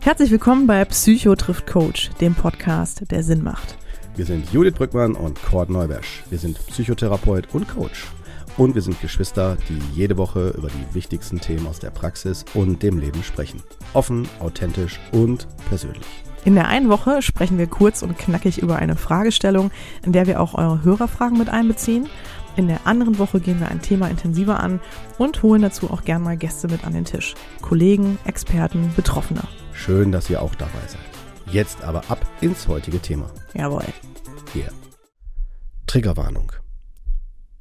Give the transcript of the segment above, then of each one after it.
Herzlich willkommen bei Psycho trifft Coach, dem Podcast, der Sinn macht. Wir sind Judith Brückmann und Cord Neubersch. Wir sind Psychotherapeut und Coach. Und wir sind Geschwister, die jede Woche über die wichtigsten Themen aus der Praxis und dem Leben sprechen. Offen, authentisch und persönlich. In der einen Woche sprechen wir kurz und knackig über eine Fragestellung, in der wir auch eure Hörerfragen mit einbeziehen. In der anderen Woche gehen wir ein Thema intensiver an und holen dazu auch gern mal Gäste mit an den Tisch. Kollegen, Experten, Betroffene. Schön, dass ihr auch dabei seid. Jetzt aber ab ins heutige Thema. Jawohl. Hier. Triggerwarnung.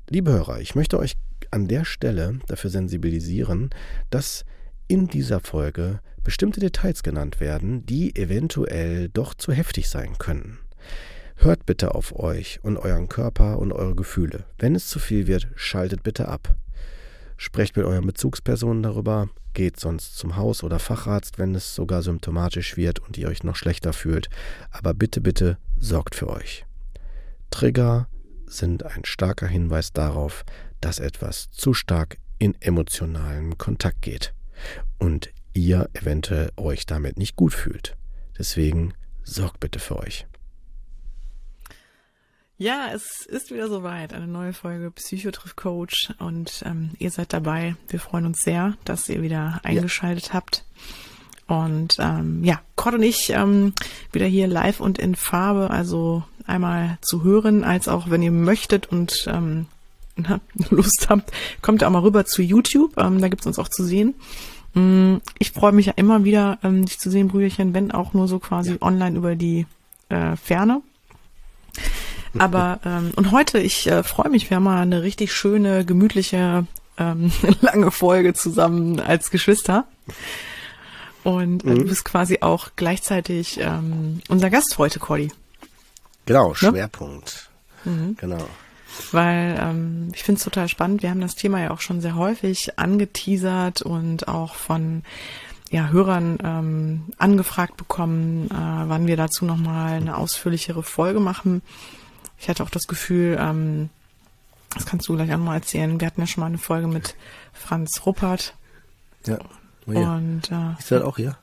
Liebe Hörer, ich möchte euch an der Stelle dafür sensibilisieren, dass in dieser Folge bestimmte Details genannt werden, die eventuell doch zu heftig sein können. Hört bitte auf euch und euren Körper und eure Gefühle. Wenn es zu viel wird, schaltet bitte ab. Sprecht mit euren Bezugspersonen darüber, geht sonst zum Haus- oder Facharzt, wenn es sogar symptomatisch wird und ihr euch noch schlechter fühlt. Aber bitte, bitte sorgt für euch. Trigger sind ein starker Hinweis darauf, dass etwas zu stark in emotionalen Kontakt geht und ihr eventuell euch damit nicht gut fühlt. Deswegen sorgt bitte für euch. Ja, es ist wieder soweit. Eine neue Folge Psychotriff Coach und ähm, ihr seid dabei. Wir freuen uns sehr, dass ihr wieder eingeschaltet ja. habt. Und ähm, ja, Cord und ich ähm, wieder hier live und in Farbe, also einmal zu hören, als auch wenn ihr möchtet und ähm, Lust habt, kommt auch mal rüber zu YouTube. Ähm, da gibt's uns auch zu sehen. Mm, ich freue mich ja immer wieder, ähm, dich zu sehen, Brüderchen, wenn auch nur so quasi ja. online über die äh, Ferne. Aber ähm, und heute, ich äh, freue mich, wir haben mal eine richtig schöne, gemütliche, ähm, lange Folge zusammen als Geschwister. Und äh, mhm. du bist quasi auch gleichzeitig ähm, unser Gast heute, Cordy. Genau, ne? Schwerpunkt. Mhm. Genau. Weil ähm, ich finde es total spannend. Wir haben das Thema ja auch schon sehr häufig angeteasert und auch von ja, Hörern ähm, angefragt bekommen, äh, wann wir dazu nochmal eine ausführlichere Folge machen. Ich hatte auch das Gefühl, ähm, das kannst du gleich auch mal erzählen. Wir hatten ja schon mal eine Folge mit Franz Ruppert. Ja. Oh ja. Und äh, ist das auch hier?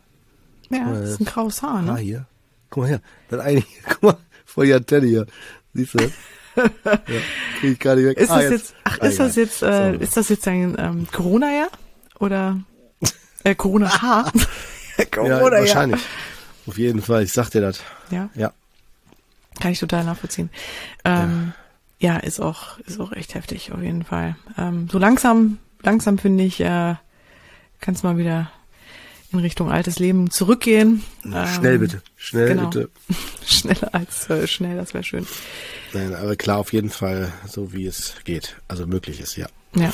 Ja, das ist ein graues Haar, ne? Ah, hier. Guck mal her. Das eine, guck mal, voll die Antenne hier. Siehst du ja, krieg ich gerade weg. Ist ah, das jetzt, jetzt ach, ist das jetzt, äh, ist das jetzt ein ähm, Corona-Jahr? Oder äh, Corona-Haar? Corona ja, wahrscheinlich. Auf jeden Fall, ich sag dir das. Ja? Ja. Kann ich total nachvollziehen. Ähm, ja. ja, ist auch, ist auch echt heftig, auf jeden Fall. Ähm, so langsam, langsam finde ich, äh, kann es mal wieder in Richtung altes Leben zurückgehen. Schnell ähm, bitte, schnell genau. bitte. Schneller als äh, schnell, das wäre schön. Nein, aber klar, auf jeden Fall so wie es geht, also möglich ist, ja. Ja.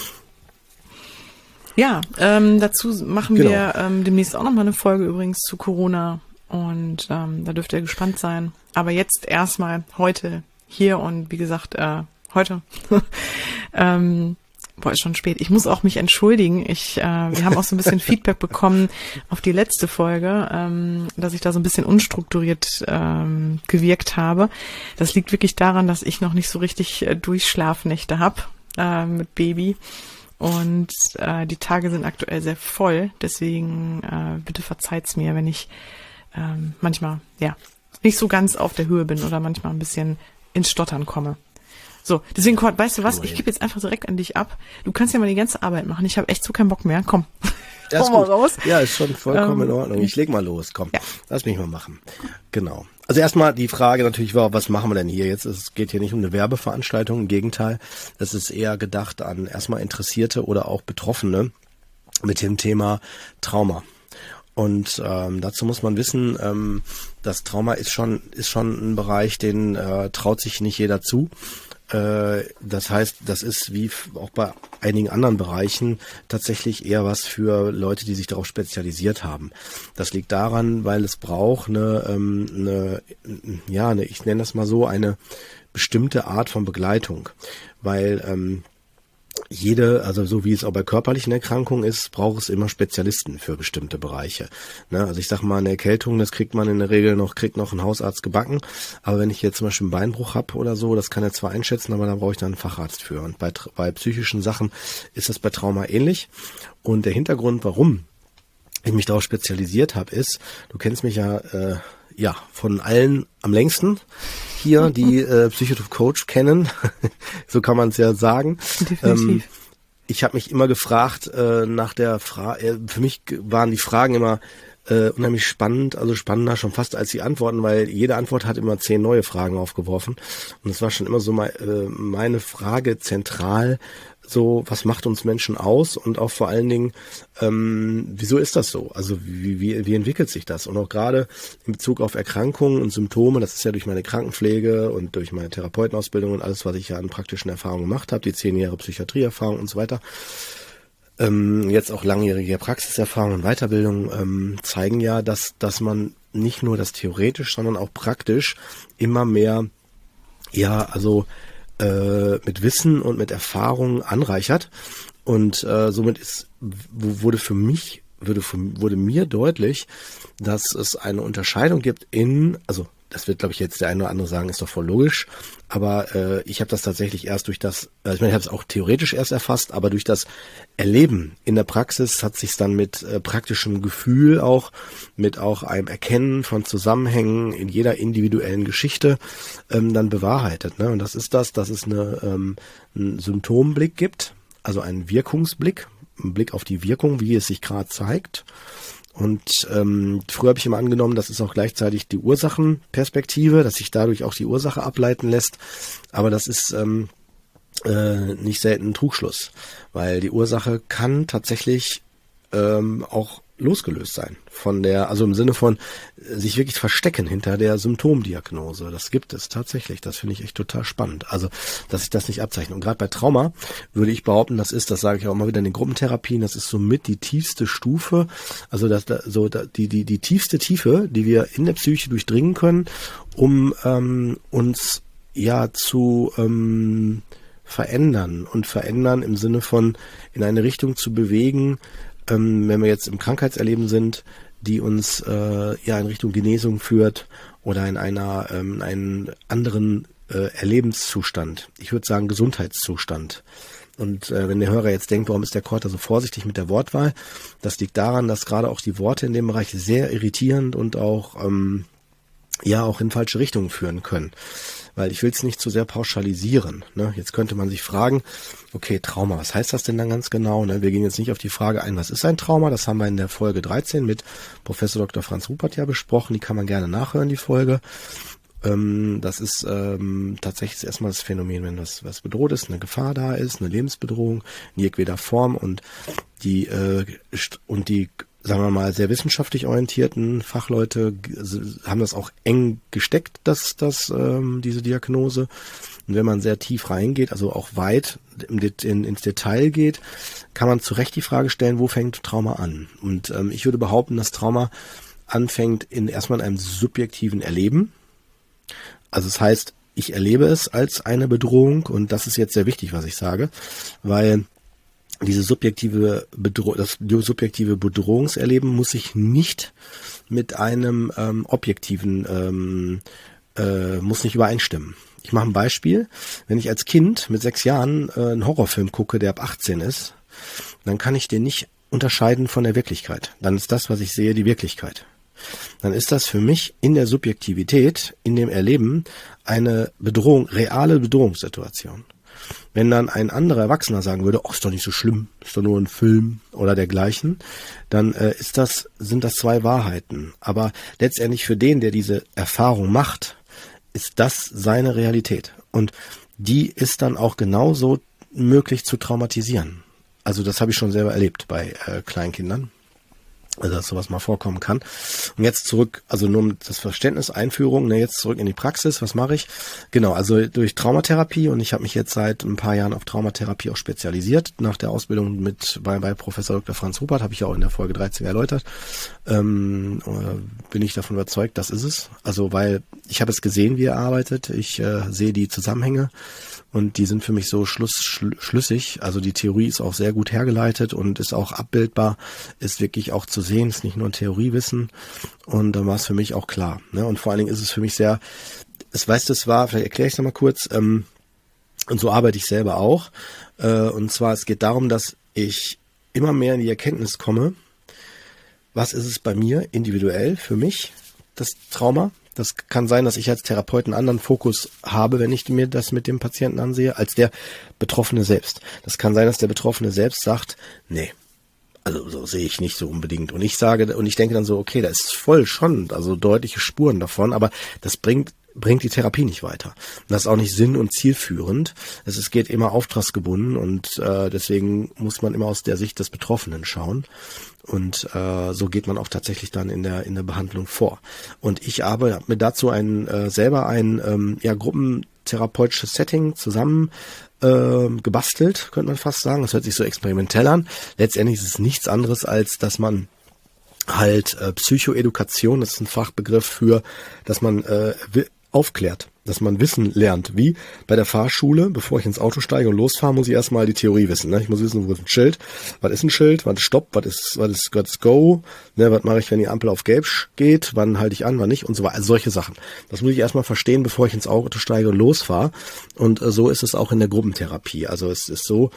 Ja, ähm, dazu machen genau. wir ähm, demnächst auch nochmal eine Folge übrigens zu Corona und ähm, da dürft ihr gespannt sein. Aber jetzt erstmal heute hier und wie gesagt, äh, heute. ähm, boah, ist schon spät. Ich muss auch mich entschuldigen. Ich, äh, wir haben auch so ein bisschen Feedback bekommen auf die letzte Folge, ähm, dass ich da so ein bisschen unstrukturiert ähm, gewirkt habe. Das liegt wirklich daran, dass ich noch nicht so richtig äh, Durchschlafnächte habe äh, mit Baby. Und äh, die Tage sind aktuell sehr voll. Deswegen äh, bitte verzeiht's mir, wenn ich ähm, manchmal, ja, nicht so ganz auf der Höhe bin oder manchmal ein bisschen ins Stottern komme. So, deswegen, Kurt, weißt du was? Ich gebe jetzt einfach direkt an dich ab. Du kannst ja mal die ganze Arbeit machen. Ich habe echt so keinen Bock mehr. Komm. Ja, ist raus. Ja, ist schon vollkommen ähm, in Ordnung. Ich leg mal los. Komm, ja. lass mich mal machen. Genau. Also erstmal die Frage natürlich war, was machen wir denn hier jetzt? Es geht hier nicht um eine Werbeveranstaltung, im Gegenteil. Es ist eher gedacht an erstmal Interessierte oder auch Betroffene mit dem Thema Trauma. Und ähm, dazu muss man wissen, ähm, das Trauma ist schon ist schon ein Bereich, den äh, traut sich nicht jeder zu. Äh, das heißt, das ist wie auch bei einigen anderen Bereichen tatsächlich eher was für Leute, die sich darauf spezialisiert haben. Das liegt daran, weil es braucht eine, ähm, eine ja, eine, ich nenne das mal so, eine bestimmte Art von Begleitung, weil ähm, jede, also so wie es auch bei körperlichen Erkrankungen ist, braucht es immer Spezialisten für bestimmte Bereiche. Ne? Also ich sag mal, eine Erkältung, das kriegt man in der Regel noch, kriegt noch ein Hausarzt gebacken. Aber wenn ich jetzt zum Beispiel einen Beinbruch habe oder so, das kann er zwar einschätzen, aber da brauche ich dann einen Facharzt für. Und bei, bei psychischen Sachen ist das bei Trauma ähnlich. Und der Hintergrund, warum ich mich darauf spezialisiert habe, ist, du kennst mich ja, äh, ja, von allen am längsten hier, die äh, Psychotyp Coach kennen. so kann man es ja sagen. Definitiv. Ähm, ich habe mich immer gefragt äh, nach der Frage, äh, für mich waren die Fragen immer äh, unheimlich spannend, also spannender schon fast als die Antworten, weil jede Antwort hat immer zehn neue Fragen aufgeworfen. Und es war schon immer so mein, äh, meine Frage zentral, so, was macht uns Menschen aus und auch vor allen Dingen, ähm, wieso ist das so? Also wie, wie, wie entwickelt sich das? Und auch gerade in Bezug auf Erkrankungen und Symptome, das ist ja durch meine Krankenpflege und durch meine Therapeutenausbildung und alles, was ich ja an praktischen Erfahrungen gemacht habe, die zehn Jahre Psychiatrieerfahrung und so weiter, ähm, jetzt auch langjährige Praxiserfahrung und Weiterbildung ähm, zeigen ja, dass, dass man nicht nur das theoretisch, sondern auch praktisch immer mehr, ja, also äh, mit Wissen und mit Erfahrung anreichert. Und äh, somit ist, wurde für mich, würde, wurde mir deutlich, dass es eine Unterscheidung gibt in, also das wird, glaube ich, jetzt der eine oder andere sagen, ist doch voll logisch. Aber äh, ich habe das tatsächlich erst durch das, also ich meine, ich habe es auch theoretisch erst erfasst, aber durch das Erleben in der Praxis hat sich dann mit äh, praktischem Gefühl auch, mit auch einem Erkennen von Zusammenhängen in jeder individuellen Geschichte ähm, dann bewahrheitet. Ne? Und das ist das, dass es eine, ähm, einen Symptomblick gibt, also einen Wirkungsblick, einen Blick auf die Wirkung, wie es sich gerade zeigt und ähm, früher habe ich immer angenommen, das ist auch gleichzeitig die Ursachenperspektive, dass sich dadurch auch die Ursache ableiten lässt. Aber das ist ähm, äh, nicht selten ein Trugschluss, weil die Ursache kann tatsächlich ähm, auch losgelöst sein von der, also im Sinne von äh, sich wirklich verstecken hinter der Symptomdiagnose. Das gibt es tatsächlich. Das finde ich echt total spannend. Also, dass ich das nicht abzeichne. Und gerade bei Trauma würde ich behaupten, das ist, das sage ich auch immer wieder in den Gruppentherapien, das ist somit die tiefste Stufe, also das, so die, die, die tiefste Tiefe, die wir in der Psyche durchdringen können, um ähm, uns ja zu ähm, verändern und verändern im Sinne von in eine Richtung zu bewegen, ähm, wenn wir jetzt im Krankheitserleben sind, die uns äh, ja in Richtung Genesung führt oder in einer ähm, einen anderen äh, Erlebenszustand. Ich würde sagen Gesundheitszustand. Und äh, wenn der Hörer jetzt denkt, warum ist der Korter so vorsichtig mit der Wortwahl, das liegt daran, dass gerade auch die Worte in dem Bereich sehr irritierend und auch ähm, ja auch in falsche Richtungen führen können weil ich will es nicht zu sehr pauschalisieren. Ne? Jetzt könnte man sich fragen, okay, Trauma, was heißt das denn dann ganz genau? Ne? Wir gehen jetzt nicht auf die Frage ein, was ist ein Trauma? Das haben wir in der Folge 13 mit Professor Dr. Franz Rupert ja besprochen. Die kann man gerne nachhören, die Folge. Ähm, das ist ähm, tatsächlich erstmal das Phänomen, wenn was, was bedroht ist, eine Gefahr da ist, eine Lebensbedrohung in jedweder Form und die äh, und die sagen wir mal, sehr wissenschaftlich orientierten Fachleute haben das auch eng gesteckt, dass das ähm, diese Diagnose. Und wenn man sehr tief reingeht, also auch weit im, in, ins Detail geht, kann man zu Recht die Frage stellen, wo fängt Trauma an? Und ähm, ich würde behaupten, dass Trauma anfängt in erstmal in einem subjektiven Erleben. Also es das heißt, ich erlebe es als eine Bedrohung und das ist jetzt sehr wichtig, was ich sage, weil diese subjektive Bedro das subjektive Bedrohungserleben muss sich nicht mit einem ähm, objektiven ähm, äh, muss nicht übereinstimmen. Ich mache ein Beispiel. Wenn ich als Kind mit sechs Jahren äh, einen Horrorfilm gucke, der ab 18 ist, dann kann ich den nicht unterscheiden von der Wirklichkeit. Dann ist das, was ich sehe, die Wirklichkeit. Dann ist das für mich in der Subjektivität, in dem Erleben, eine Bedrohung, reale Bedrohungssituation. Wenn dann ein anderer Erwachsener sagen würde, oh, ist doch nicht so schlimm, ist doch nur ein Film oder dergleichen, dann äh, ist das, sind das zwei Wahrheiten. Aber letztendlich für den, der diese Erfahrung macht, ist das seine Realität. Und die ist dann auch genauso möglich zu traumatisieren. Also das habe ich schon selber erlebt bei äh, Kleinkindern also dass sowas mal vorkommen kann. Und jetzt zurück, also nur um das Verständnis, Einführung, ne, jetzt zurück in die Praxis, was mache ich? Genau, also durch Traumatherapie und ich habe mich jetzt seit ein paar Jahren auf Traumatherapie auch spezialisiert. Nach der Ausbildung mit bei, bei Professor Dr. Franz Rupert, habe ich ja auch in der Folge 13 erläutert, ähm, äh, bin ich davon überzeugt, das ist es. Also weil ich habe es gesehen, wie er arbeitet, ich äh, sehe die Zusammenhänge und die sind für mich so schluss, schl schlüssig. Also die Theorie ist auch sehr gut hergeleitet und ist auch abbildbar, ist wirklich auch zu sehen, ist nicht nur ein Theoriewissen und dann war es für mich auch klar. Ne? Und vor allen Dingen ist es für mich sehr, es weißt du, es war, vielleicht erkläre ich es nochmal kurz, ähm, und so arbeite ich selber auch. Äh, und zwar, es geht darum, dass ich immer mehr in die Erkenntnis komme, was ist es bei mir individuell für mich, das Trauma. Das kann sein, dass ich als Therapeut einen anderen Fokus habe, wenn ich mir das mit dem Patienten ansehe, als der Betroffene selbst. Das kann sein, dass der Betroffene selbst sagt, nee, also so sehe ich nicht so unbedingt. Und ich sage, und ich denke dann so, okay, da ist voll schon, also deutliche Spuren davon, aber das bringt bringt die Therapie nicht weiter. Das ist auch nicht sinn- und zielführend. Es, es geht immer auftragsgebunden und äh, deswegen muss man immer aus der Sicht des Betroffenen schauen. Und äh, so geht man auch tatsächlich dann in der in der Behandlung vor. Und ich habe mir dazu ein äh, selber ein ähm, ja gruppentherapeutisches Setting zusammen äh, gebastelt, könnte man fast sagen. Das hört sich so experimentell an. Letztendlich ist es nichts anderes als, dass man halt äh, Psychoedukation, das ist ein Fachbegriff für, dass man äh, aufklärt, dass man Wissen lernt. Wie bei der Fahrschule, bevor ich ins Auto steige und losfahre, muss ich erstmal die Theorie wissen. Ne? Ich muss wissen, wo ist ein Schild, was ist ein Schild, was ist Stopp, was ist, was ist, was ist Go, ne? was mache ich, wenn die Ampel auf Gelb geht, wann halte ich an, wann nicht und so weiter. Also solche Sachen. Das muss ich erstmal verstehen, bevor ich ins Auto steige und losfahre. Und äh, so ist es auch in der Gruppentherapie. Also es ist so,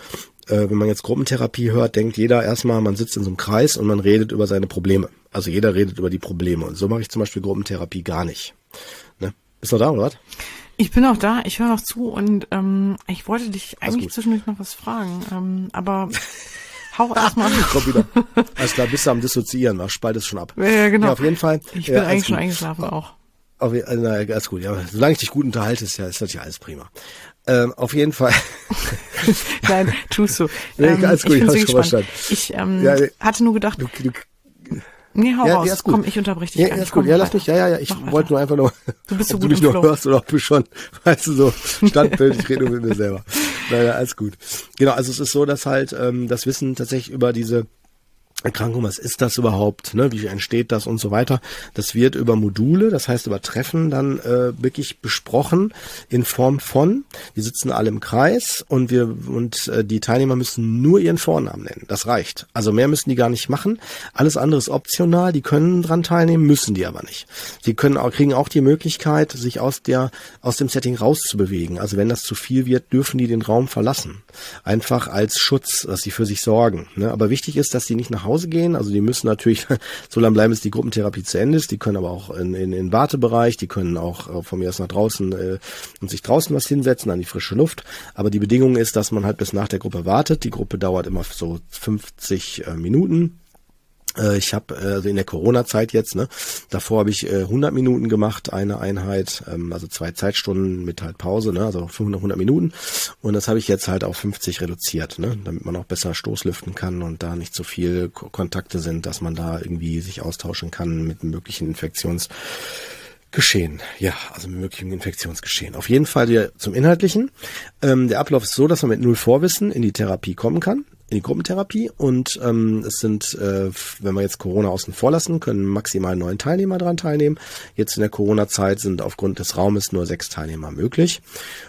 äh, wenn man jetzt Gruppentherapie hört, denkt jeder erstmal, man sitzt in so einem Kreis und man redet über seine Probleme. Also jeder redet über die Probleme. Und so mache ich zum Beispiel Gruppentherapie gar nicht. Bist du da, oder was? Ich bin auch da, ich höre noch zu und ähm, ich wollte dich eigentlich zwischendurch noch was fragen, ähm, aber hau erstmal. Komm wieder. Alles klar, bist du am Dissoziieren, was spaltest schon ab. Ja, genau. Ja, auf jeden Fall. Ich bin ja, eigentlich schon eingeschlafen auch. Auf, äh, na, alles gut, ja. Solange ich dich gut unterhalte, ist ja, ist das ja alles prima. Ähm, auf jeden Fall. Nein, tust du. Ähm, nee, alles gut, ich, ich, ich ähm, ja, hatte nur gedacht, du, du, Nee, hau ja, raus. Ja, ist gut. Komm, ich unterbreche dich ja, ja, ist gut. Ja, lass mich, ja, ja, ja. Ich wollte nur einfach nur, du bist so ob gut du mich nur hörst oder ob du schon, weißt du, so Standbild, ich rede mit mir selber. Naja, alles gut. Genau, also es ist so, dass halt ähm, das Wissen tatsächlich über diese Erkrankung, was ist das überhaupt, ne? wie entsteht das und so weiter. Das wird über Module, das heißt über Treffen dann äh, wirklich besprochen in Form von, wir sitzen alle im Kreis und wir und äh, die Teilnehmer müssen nur ihren Vornamen nennen. Das reicht. Also mehr müssen die gar nicht machen. Alles andere ist optional, die können dran teilnehmen, müssen die aber nicht. Sie können auch, kriegen auch die Möglichkeit, sich aus der aus dem Setting rauszubewegen. Also wenn das zu viel wird, dürfen die den Raum verlassen. Einfach als Schutz, dass sie für sich sorgen. Ne? Aber wichtig ist, dass sie nicht nach Hause Hause gehen. Also die müssen natürlich so lange bleiben, bis die Gruppentherapie zu Ende ist. Die können aber auch in, in, in Wartebereich, die können auch äh, von mir aus nach draußen äh, und sich draußen was hinsetzen an die frische Luft. Aber die Bedingung ist, dass man halt bis nach der Gruppe wartet. Die Gruppe dauert immer so 50 äh, Minuten ich habe äh, also in der Corona-Zeit jetzt, ne, davor habe ich äh, 100 Minuten gemacht, eine Einheit, ähm, also zwei Zeitstunden mit halt Pause, ne, also 500, 100 Minuten. Und das habe ich jetzt halt auf 50 reduziert, ne, damit man auch besser Stoßlüften kann und da nicht so viel Ko Kontakte sind, dass man da irgendwie sich austauschen kann mit möglichen Infektions Geschehen, ja, also mit möglichem Infektionsgeschehen. Auf jeden Fall hier zum Inhaltlichen. Ähm, der Ablauf ist so, dass man mit null Vorwissen in die Therapie kommen kann in die Gruppentherapie und ähm, es sind, äh, wenn wir jetzt Corona außen vor lassen, können maximal neun Teilnehmer dran teilnehmen. Jetzt in der Corona-Zeit sind aufgrund des Raumes nur sechs Teilnehmer möglich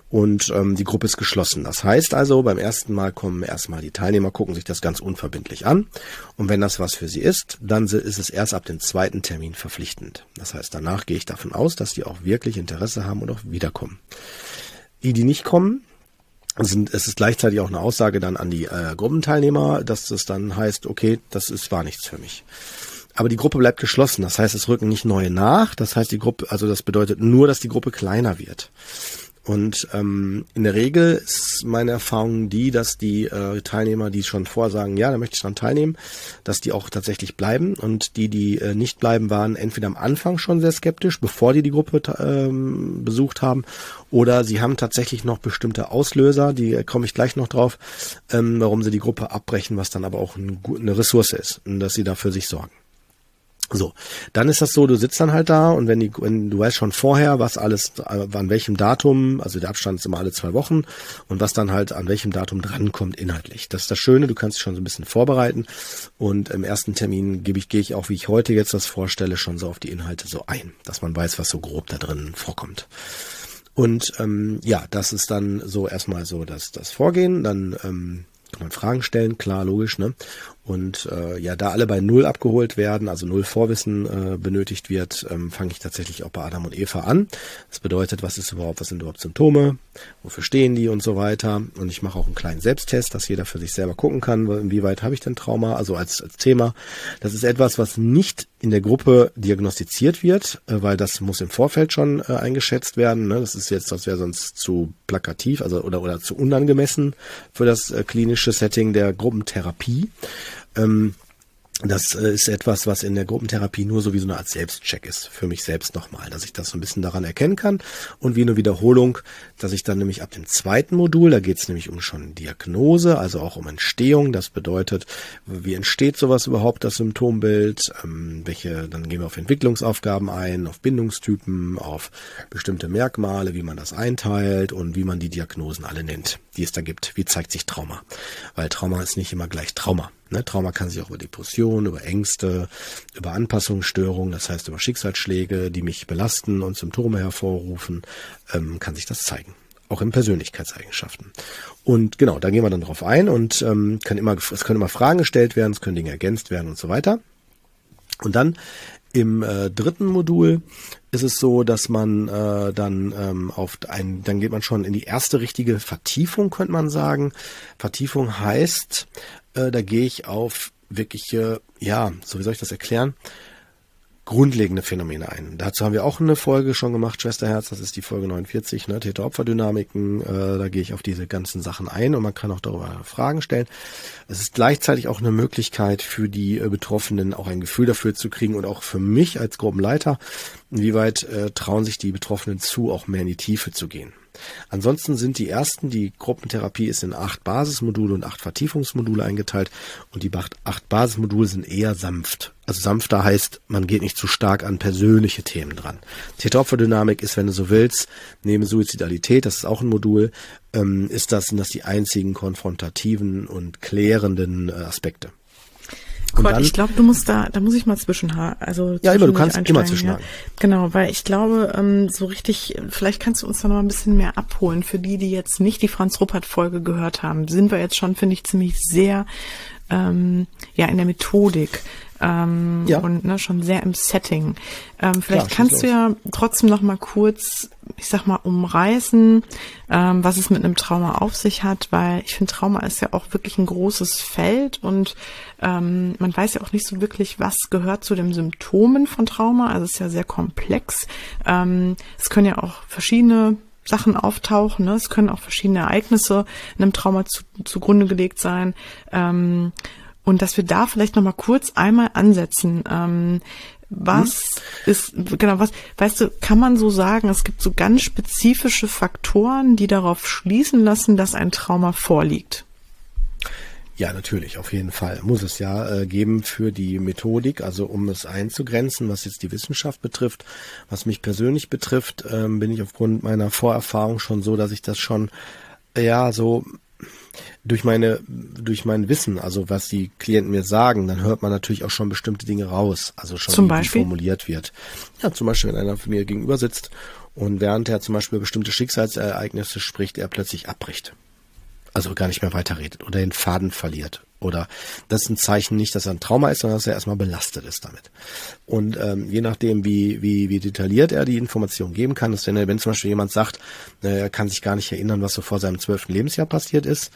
und ähm, die Gruppe ist geschlossen. Das heißt also, beim ersten Mal kommen erstmal die Teilnehmer, gucken sich das ganz unverbindlich an und wenn das was für sie ist, dann ist es erst ab dem zweiten Termin verpflichtend. Das heißt, danach gehe ich davon aus, dass die auch wirklich Interesse haben und auch wiederkommen. Die, die nicht kommen, sind, es ist gleichzeitig auch eine Aussage dann an die äh, Gruppenteilnehmer, dass es dann heißt, okay, das ist, war nichts für mich. Aber die Gruppe bleibt geschlossen. Das heißt, es rücken nicht neue nach. Das heißt, die Gruppe, also das bedeutet nur, dass die Gruppe kleiner wird. Und ähm, in der Regel ist meine Erfahrung die, dass die äh, Teilnehmer, die schon vorsagen, ja, da möchte ich dran teilnehmen, dass die auch tatsächlich bleiben. Und die, die äh, nicht bleiben, waren entweder am Anfang schon sehr skeptisch, bevor die die Gruppe ähm, besucht haben, oder sie haben tatsächlich noch bestimmte Auslöser, die äh, komme ich gleich noch drauf, ähm, warum sie die Gruppe abbrechen, was dann aber auch ein, eine Ressource ist, dass sie dafür sich sorgen. So, dann ist das so, du sitzt dann halt da und wenn, die, wenn du weißt schon vorher, was alles, an welchem Datum, also der Abstand ist immer alle zwei Wochen und was dann halt an welchem Datum drankommt inhaltlich. Das ist das Schöne, du kannst dich schon so ein bisschen vorbereiten und im ersten Termin gebe ich, gehe ich auch, wie ich heute jetzt das vorstelle, schon so auf die Inhalte so ein, dass man weiß, was so grob da drin vorkommt. Und ähm, ja, das ist dann so erstmal so das, das Vorgehen. Dann ähm, kann man Fragen stellen, klar, logisch, ne? Und äh, ja, da alle bei Null abgeholt werden, also Null Vorwissen äh, benötigt wird, ähm, fange ich tatsächlich auch bei Adam und Eva an. Das bedeutet, was ist überhaupt, was sind überhaupt Symptome, wofür stehen die und so weiter. Und ich mache auch einen kleinen Selbsttest, dass jeder für sich selber gucken kann, inwieweit habe ich denn Trauma, also als, als Thema. Das ist etwas, was nicht in der Gruppe diagnostiziert wird, äh, weil das muss im Vorfeld schon äh, eingeschätzt werden. Ne? Das ist jetzt, das wäre sonst zu plakativ, also oder oder zu unangemessen für das äh, klinische Setting der Gruppentherapie. Ähm, das äh, ist etwas, was in der Gruppentherapie nur so wie so eine Art Selbstcheck ist, für mich selbst nochmal, dass ich das so ein bisschen daran erkennen kann. Und wie eine Wiederholung, dass ich dann nämlich ab dem zweiten Modul, da geht es nämlich um schon Diagnose, also auch um Entstehung, das bedeutet, wie entsteht sowas überhaupt, das Symptombild, ähm, welche, dann gehen wir auf Entwicklungsaufgaben ein, auf Bindungstypen, auf bestimmte Merkmale, wie man das einteilt und wie man die Diagnosen alle nennt, die es da gibt, wie zeigt sich Trauma, weil Trauma ist nicht immer gleich Trauma. Ne, Trauma kann sich auch über Depressionen, über Ängste, über Anpassungsstörungen, das heißt über Schicksalsschläge, die mich belasten und Symptome hervorrufen, ähm, kann sich das zeigen. Auch in Persönlichkeitseigenschaften. Und genau, da gehen wir dann drauf ein und ähm, kann immer, es können immer Fragen gestellt werden, es können Dinge ergänzt werden und so weiter. Und dann im äh, dritten Modul ist es so, dass man äh, dann ähm, auf ein, dann geht man schon in die erste richtige Vertiefung, könnte man sagen. Vertiefung heißt, äh, da gehe ich auf wirkliche, ja, so wie soll ich das erklären? grundlegende Phänomene ein. Dazu haben wir auch eine Folge schon gemacht, Schwesterherz, das ist die Folge 49, ne, Täter-Opfer-Dynamiken, äh, da gehe ich auf diese ganzen Sachen ein und man kann auch darüber Fragen stellen. Es ist gleichzeitig auch eine Möglichkeit für die äh, Betroffenen auch ein Gefühl dafür zu kriegen und auch für mich als Gruppenleiter, inwieweit äh, trauen sich die Betroffenen zu, auch mehr in die Tiefe zu gehen. Ansonsten sind die ersten, die Gruppentherapie ist in acht Basismodule und acht Vertiefungsmodule eingeteilt und die acht Basismodule sind eher sanft. Also sanfter heißt, man geht nicht zu stark an persönliche Themen dran. Täteropferdynamik ist, wenn du so willst, neben Suizidalität, das ist auch ein Modul, ähm, ist das, sind das die einzigen konfrontativen und klärenden äh, Gott, dann, ich glaube, du musst da, da muss ich mal zwischen, also ja, immer, du kannst immer zwischenhaken. Ja. Genau, weil ich glaube, ähm, so richtig, vielleicht kannst du uns da noch ein bisschen mehr abholen. Für die, die jetzt nicht die Franz Ruppert Folge gehört haben, sind wir jetzt schon, finde ich, ziemlich sehr ähm, ja in der Methodik ähm, ja. und ne, schon sehr im Setting. Ähm, vielleicht Klar, kannst du ja trotzdem noch mal kurz, ich sag mal, umreißen, ähm, was es mit einem Trauma auf sich hat, weil ich finde, Trauma ist ja auch wirklich ein großes Feld und ähm, man weiß ja auch nicht so wirklich, was gehört zu den Symptomen von Trauma. Also es ist ja sehr komplex. Ähm, es können ja auch verschiedene Sachen auftauchen. Ne? Es können auch verschiedene Ereignisse einem Trauma zu, zugrunde gelegt sein. Ähm, und dass wir da vielleicht noch mal kurz einmal ansetzen. Ähm, was hm? ist, genau, was, weißt du, kann man so sagen, es gibt so ganz spezifische Faktoren, die darauf schließen lassen, dass ein Trauma vorliegt? Ja, natürlich, auf jeden Fall. Muss es ja äh, geben für die Methodik, also um es einzugrenzen, was jetzt die Wissenschaft betrifft. Was mich persönlich betrifft, ähm, bin ich aufgrund meiner Vorerfahrung schon so, dass ich das schon ja so durch meine, durch mein Wissen, also was die Klienten mir sagen, dann hört man natürlich auch schon bestimmte Dinge raus, also schon zum wie, Beispiel? wie formuliert wird. Ja, zum Beispiel, wenn einer von mir gegenüber sitzt und während er zum Beispiel bestimmte Schicksalsereignisse spricht, er plötzlich abbricht. Also gar nicht mehr weiterredet oder den Faden verliert oder das ist ein Zeichen nicht, dass er ein Trauma ist, sondern dass er erstmal belastet ist damit. Und ähm, je nachdem, wie, wie, wie detailliert er die Information geben kann, ist, wenn, wenn zum Beispiel jemand sagt, äh, er kann sich gar nicht erinnern, was so vor seinem zwölften Lebensjahr passiert ist,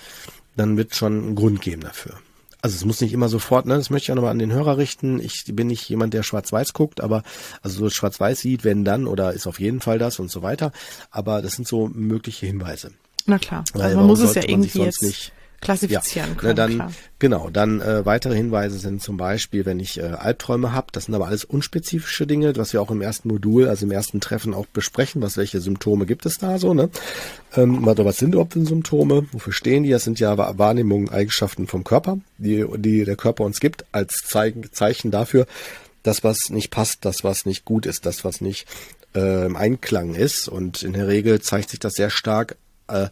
dann wird schon ein Grund geben dafür. Also es muss nicht immer sofort, ne, das möchte ich auch nochmal an den Hörer richten. Ich bin nicht jemand, der schwarz-weiß guckt, aber also so schwarz-weiß sieht, wenn dann oder ist auf jeden Fall das und so weiter. Aber das sind so mögliche Hinweise. Na klar, also man muss es ja irgendwie jetzt nicht klassifizieren ja, können. Dann, klar. Genau, dann äh, weitere Hinweise sind zum Beispiel, wenn ich äh, Albträume habe, das sind aber alles unspezifische Dinge, was wir auch im ersten Modul, also im ersten Treffen auch besprechen, was welche Symptome gibt es da so, ne? Ähm, was sind überhaupt Symptome? Wofür stehen die? Das sind ja Wahrnehmungen, Eigenschaften vom Körper, die, die der Körper uns gibt, als Zeichen, Zeichen dafür, das, was nicht passt, das, was nicht gut ist, das, was nicht äh, im Einklang ist. Und in der Regel zeigt sich das sehr stark äh,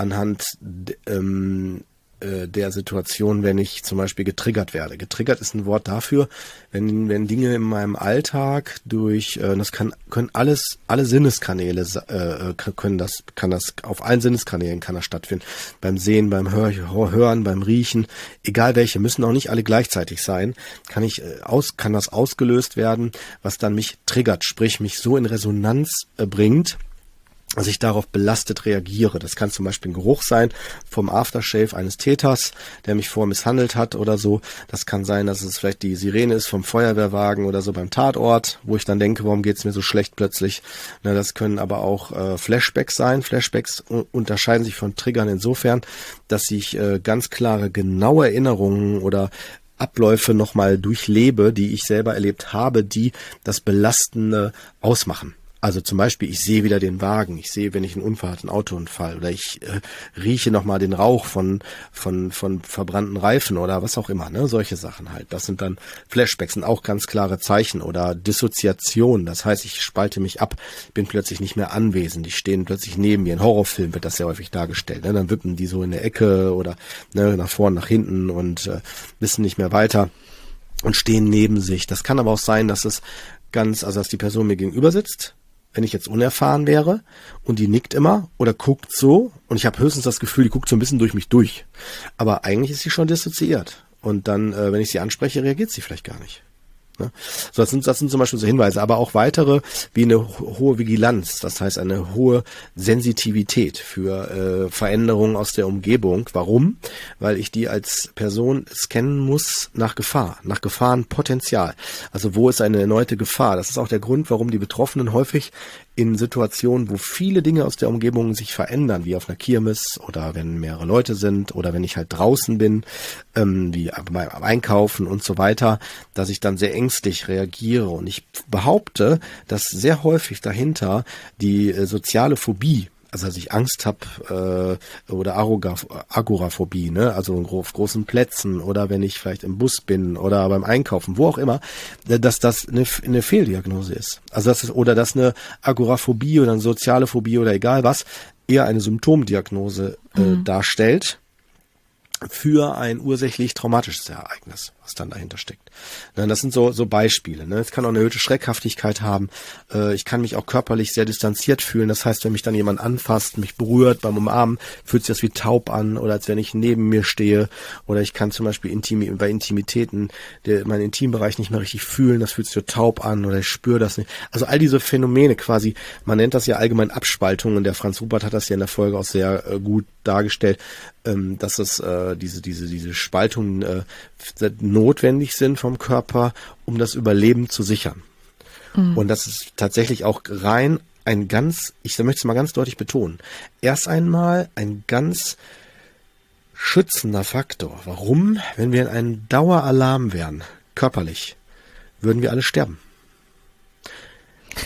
anhand ähm, äh, der Situation, wenn ich zum Beispiel getriggert werde. Getriggert ist ein Wort dafür, wenn, wenn Dinge in meinem Alltag durch, äh, das kann, können alles, alle Sinneskanäle, äh, können das, kann das, auf allen Sinneskanälen kann das stattfinden. Beim Sehen, beim Hör, Hören, beim Riechen, egal welche, müssen auch nicht alle gleichzeitig sein, kann ich äh, aus, kann das ausgelöst werden, was dann mich triggert, sprich mich so in Resonanz äh, bringt, dass ich darauf belastet reagiere. Das kann zum Beispiel ein Geruch sein vom Aftershave eines Täters, der mich vorher misshandelt hat oder so. Das kann sein, dass es vielleicht die Sirene ist vom Feuerwehrwagen oder so beim Tatort, wo ich dann denke, warum geht's mir so schlecht plötzlich. Na, das können aber auch äh, Flashbacks sein. Flashbacks unterscheiden sich von Triggern insofern, dass ich äh, ganz klare, genaue Erinnerungen oder Abläufe nochmal durchlebe, die ich selber erlebt habe, die das Belastende ausmachen. Also zum Beispiel, ich sehe wieder den Wagen, ich sehe, wenn ich einen Unfall hatte, einen Autounfall, oder ich äh, rieche nochmal den Rauch von, von, von verbrannten Reifen oder was auch immer, ne? Solche Sachen halt. Das sind dann Flashbacks, sind auch ganz klare Zeichen oder Dissoziation. Das heißt, ich spalte mich ab, bin plötzlich nicht mehr anwesend, die stehen plötzlich neben mir. In Horrorfilmen wird das sehr häufig dargestellt. Ne? Dann wippen die so in der Ecke oder ne, nach vorn, nach hinten und äh, wissen nicht mehr weiter und stehen neben sich. Das kann aber auch sein, dass es ganz, also dass die Person mir gegenüber sitzt wenn ich jetzt unerfahren wäre und die nickt immer oder guckt so und ich habe höchstens das Gefühl, die guckt so ein bisschen durch mich durch. Aber eigentlich ist sie schon dissoziiert. Und dann, äh, wenn ich sie anspreche, reagiert sie vielleicht gar nicht. Ne? So, das sind, das sind zum Beispiel so Hinweise, aber auch weitere wie eine hohe Vigilanz, das heißt eine hohe Sensitivität für äh, Veränderungen aus der Umgebung. Warum? Weil ich die als Person scannen muss nach Gefahr, nach Gefahrenpotenzial. Also wo ist eine erneute Gefahr? Das ist auch der Grund, warum die Betroffenen häufig in Situationen, wo viele Dinge aus der Umgebung sich verändern, wie auf einer Kirmes oder wenn mehrere Leute sind oder wenn ich halt draußen bin, ähm, wie beim Einkaufen und so weiter, dass ich dann sehr ängstlich reagiere. Und ich behaupte, dass sehr häufig dahinter die äh, soziale Phobie also dass ich Angst habe äh, oder Agoraphobie, ne? also auf großen Plätzen oder wenn ich vielleicht im Bus bin oder beim Einkaufen, wo auch immer, äh, dass das eine, eine Fehldiagnose ist. Also das ist, oder dass eine Agoraphobie oder eine soziale Phobie oder egal was eher eine Symptomdiagnose äh, mhm. darstellt für ein ursächlich traumatisches Ereignis was dann dahinter steckt. Das sind so, so Beispiele. Ne? Es kann auch eine erhöhte Schreckhaftigkeit haben. Äh, ich kann mich auch körperlich sehr distanziert fühlen. Das heißt, wenn mich dann jemand anfasst, mich berührt beim Umarmen, fühlt sich das wie taub an oder als wenn ich neben mir stehe. Oder ich kann zum Beispiel Intimi bei Intimitäten der, meinen Intimbereich nicht mehr richtig fühlen. Das fühlt sich so taub an oder ich spüre das nicht. Also all diese Phänomene quasi, man nennt das ja allgemein Abspaltungen. Der Franz Rupert hat das ja in der Folge auch sehr äh, gut dargestellt, ähm, dass es äh, diese, diese, diese Spaltungen notwendig sind vom Körper, um das Überleben zu sichern. Mhm. Und das ist tatsächlich auch rein ein ganz, ich möchte es mal ganz deutlich betonen, erst einmal ein ganz schützender Faktor. Warum? Wenn wir in einem Daueralarm wären, körperlich, würden wir alle sterben.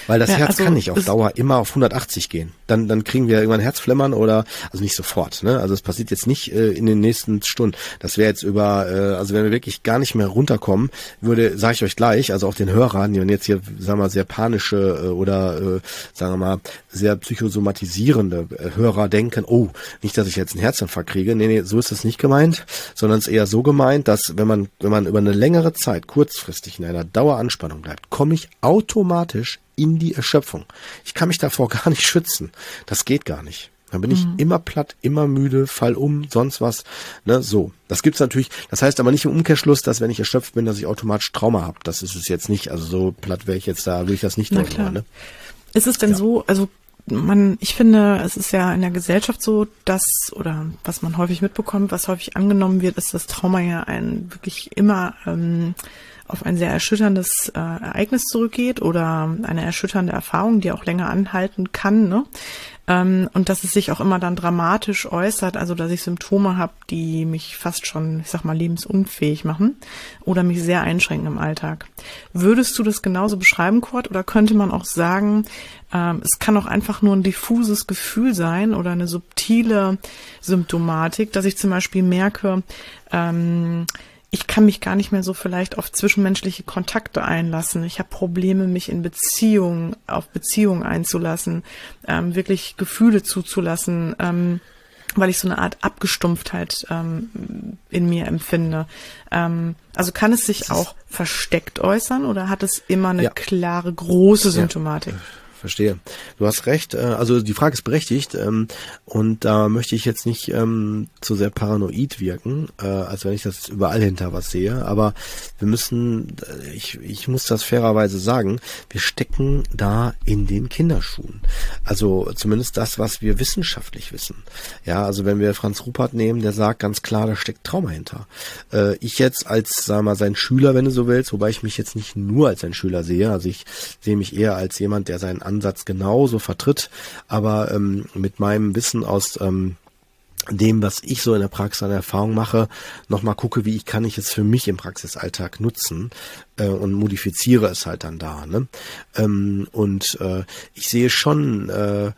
Weil das ja, Herz also kann nicht auf Dauer immer auf 180 gehen. Dann, dann kriegen wir irgendwann Herzflimmern oder, also nicht sofort, ne? Also es passiert jetzt nicht äh, in den nächsten Stunden. Das wäre jetzt über, äh, also wenn wir wirklich gar nicht mehr runterkommen, würde, sage ich euch gleich, also auch den Hörern, die jetzt hier, sagen wir mal, sehr panische äh, oder, äh, sagen wir mal, sehr psychosomatisierende äh, Hörer denken, oh, nicht, dass ich jetzt einen Herzinfarkt kriege. Nee, nee, so ist das nicht gemeint, sondern es ist eher so gemeint, dass wenn man, wenn man über eine längere Zeit kurzfristig in einer Daueranspannung bleibt, komme ich automatisch in die Erschöpfung. Ich kann mich davor gar nicht schützen. Das geht gar nicht. Dann bin ich mhm. immer platt, immer müde, fall um, sonst was. Ne, so. Das gibt's natürlich. Das heißt aber nicht im Umkehrschluss, dass wenn ich erschöpft bin, dass ich automatisch Trauma habe. Das ist es jetzt nicht. Also so platt wäre ich jetzt da, würde ich das nicht klar. Ne? Ist es denn ja. so, also man, ich finde, es ist ja in der Gesellschaft so, dass, oder was man häufig mitbekommt, was häufig angenommen wird, ist, dass Trauma ja ein wirklich immer ähm, auf ein sehr erschütterndes äh, Ereignis zurückgeht oder eine erschütternde Erfahrung, die auch länger anhalten kann. Ne? Ähm, und dass es sich auch immer dann dramatisch äußert, also dass ich Symptome habe, die mich fast schon, ich sag mal, lebensunfähig machen oder mich sehr einschränken im Alltag. Würdest du das genauso beschreiben, Kurt, oder könnte man auch sagen, ähm, es kann auch einfach nur ein diffuses Gefühl sein oder eine subtile Symptomatik, dass ich zum Beispiel merke, ähm, ich kann mich gar nicht mehr so vielleicht auf zwischenmenschliche Kontakte einlassen. Ich habe Probleme, mich in Beziehungen, auf Beziehungen einzulassen, ähm, wirklich Gefühle zuzulassen. Ähm, weil ich so eine Art Abgestumpftheit ähm, in mir empfinde. Ähm, also kann es sich auch versteckt äußern oder hat es immer eine ja. klare, große Symptomatik? Ja verstehe. Du hast recht. Äh, also die Frage ist berechtigt ähm, und da möchte ich jetzt nicht ähm, zu sehr paranoid wirken, äh, als wenn ich das überall hinter was sehe. Aber wir müssen, äh, ich, ich muss das fairerweise sagen, wir stecken da in den Kinderschuhen. Also zumindest das, was wir wissenschaftlich wissen. Ja, also wenn wir Franz Rupert nehmen, der sagt ganz klar, da steckt Trauma hinter. ich jetzt als, sagen wir mal, sein Schüler, wenn du so willst, wobei ich mich jetzt nicht nur als ein Schüler sehe, also ich sehe mich eher als jemand, der seinen Ansatz genauso vertritt, aber ähm, mit meinem Wissen aus ähm, dem, was ich so in der Praxis an Erfahrung mache, nochmal gucke, wie ich kann ich es für mich im Praxisalltag nutzen äh, und modifiziere es halt dann da. Ne? Ähm, und äh, ich sehe schon, äh,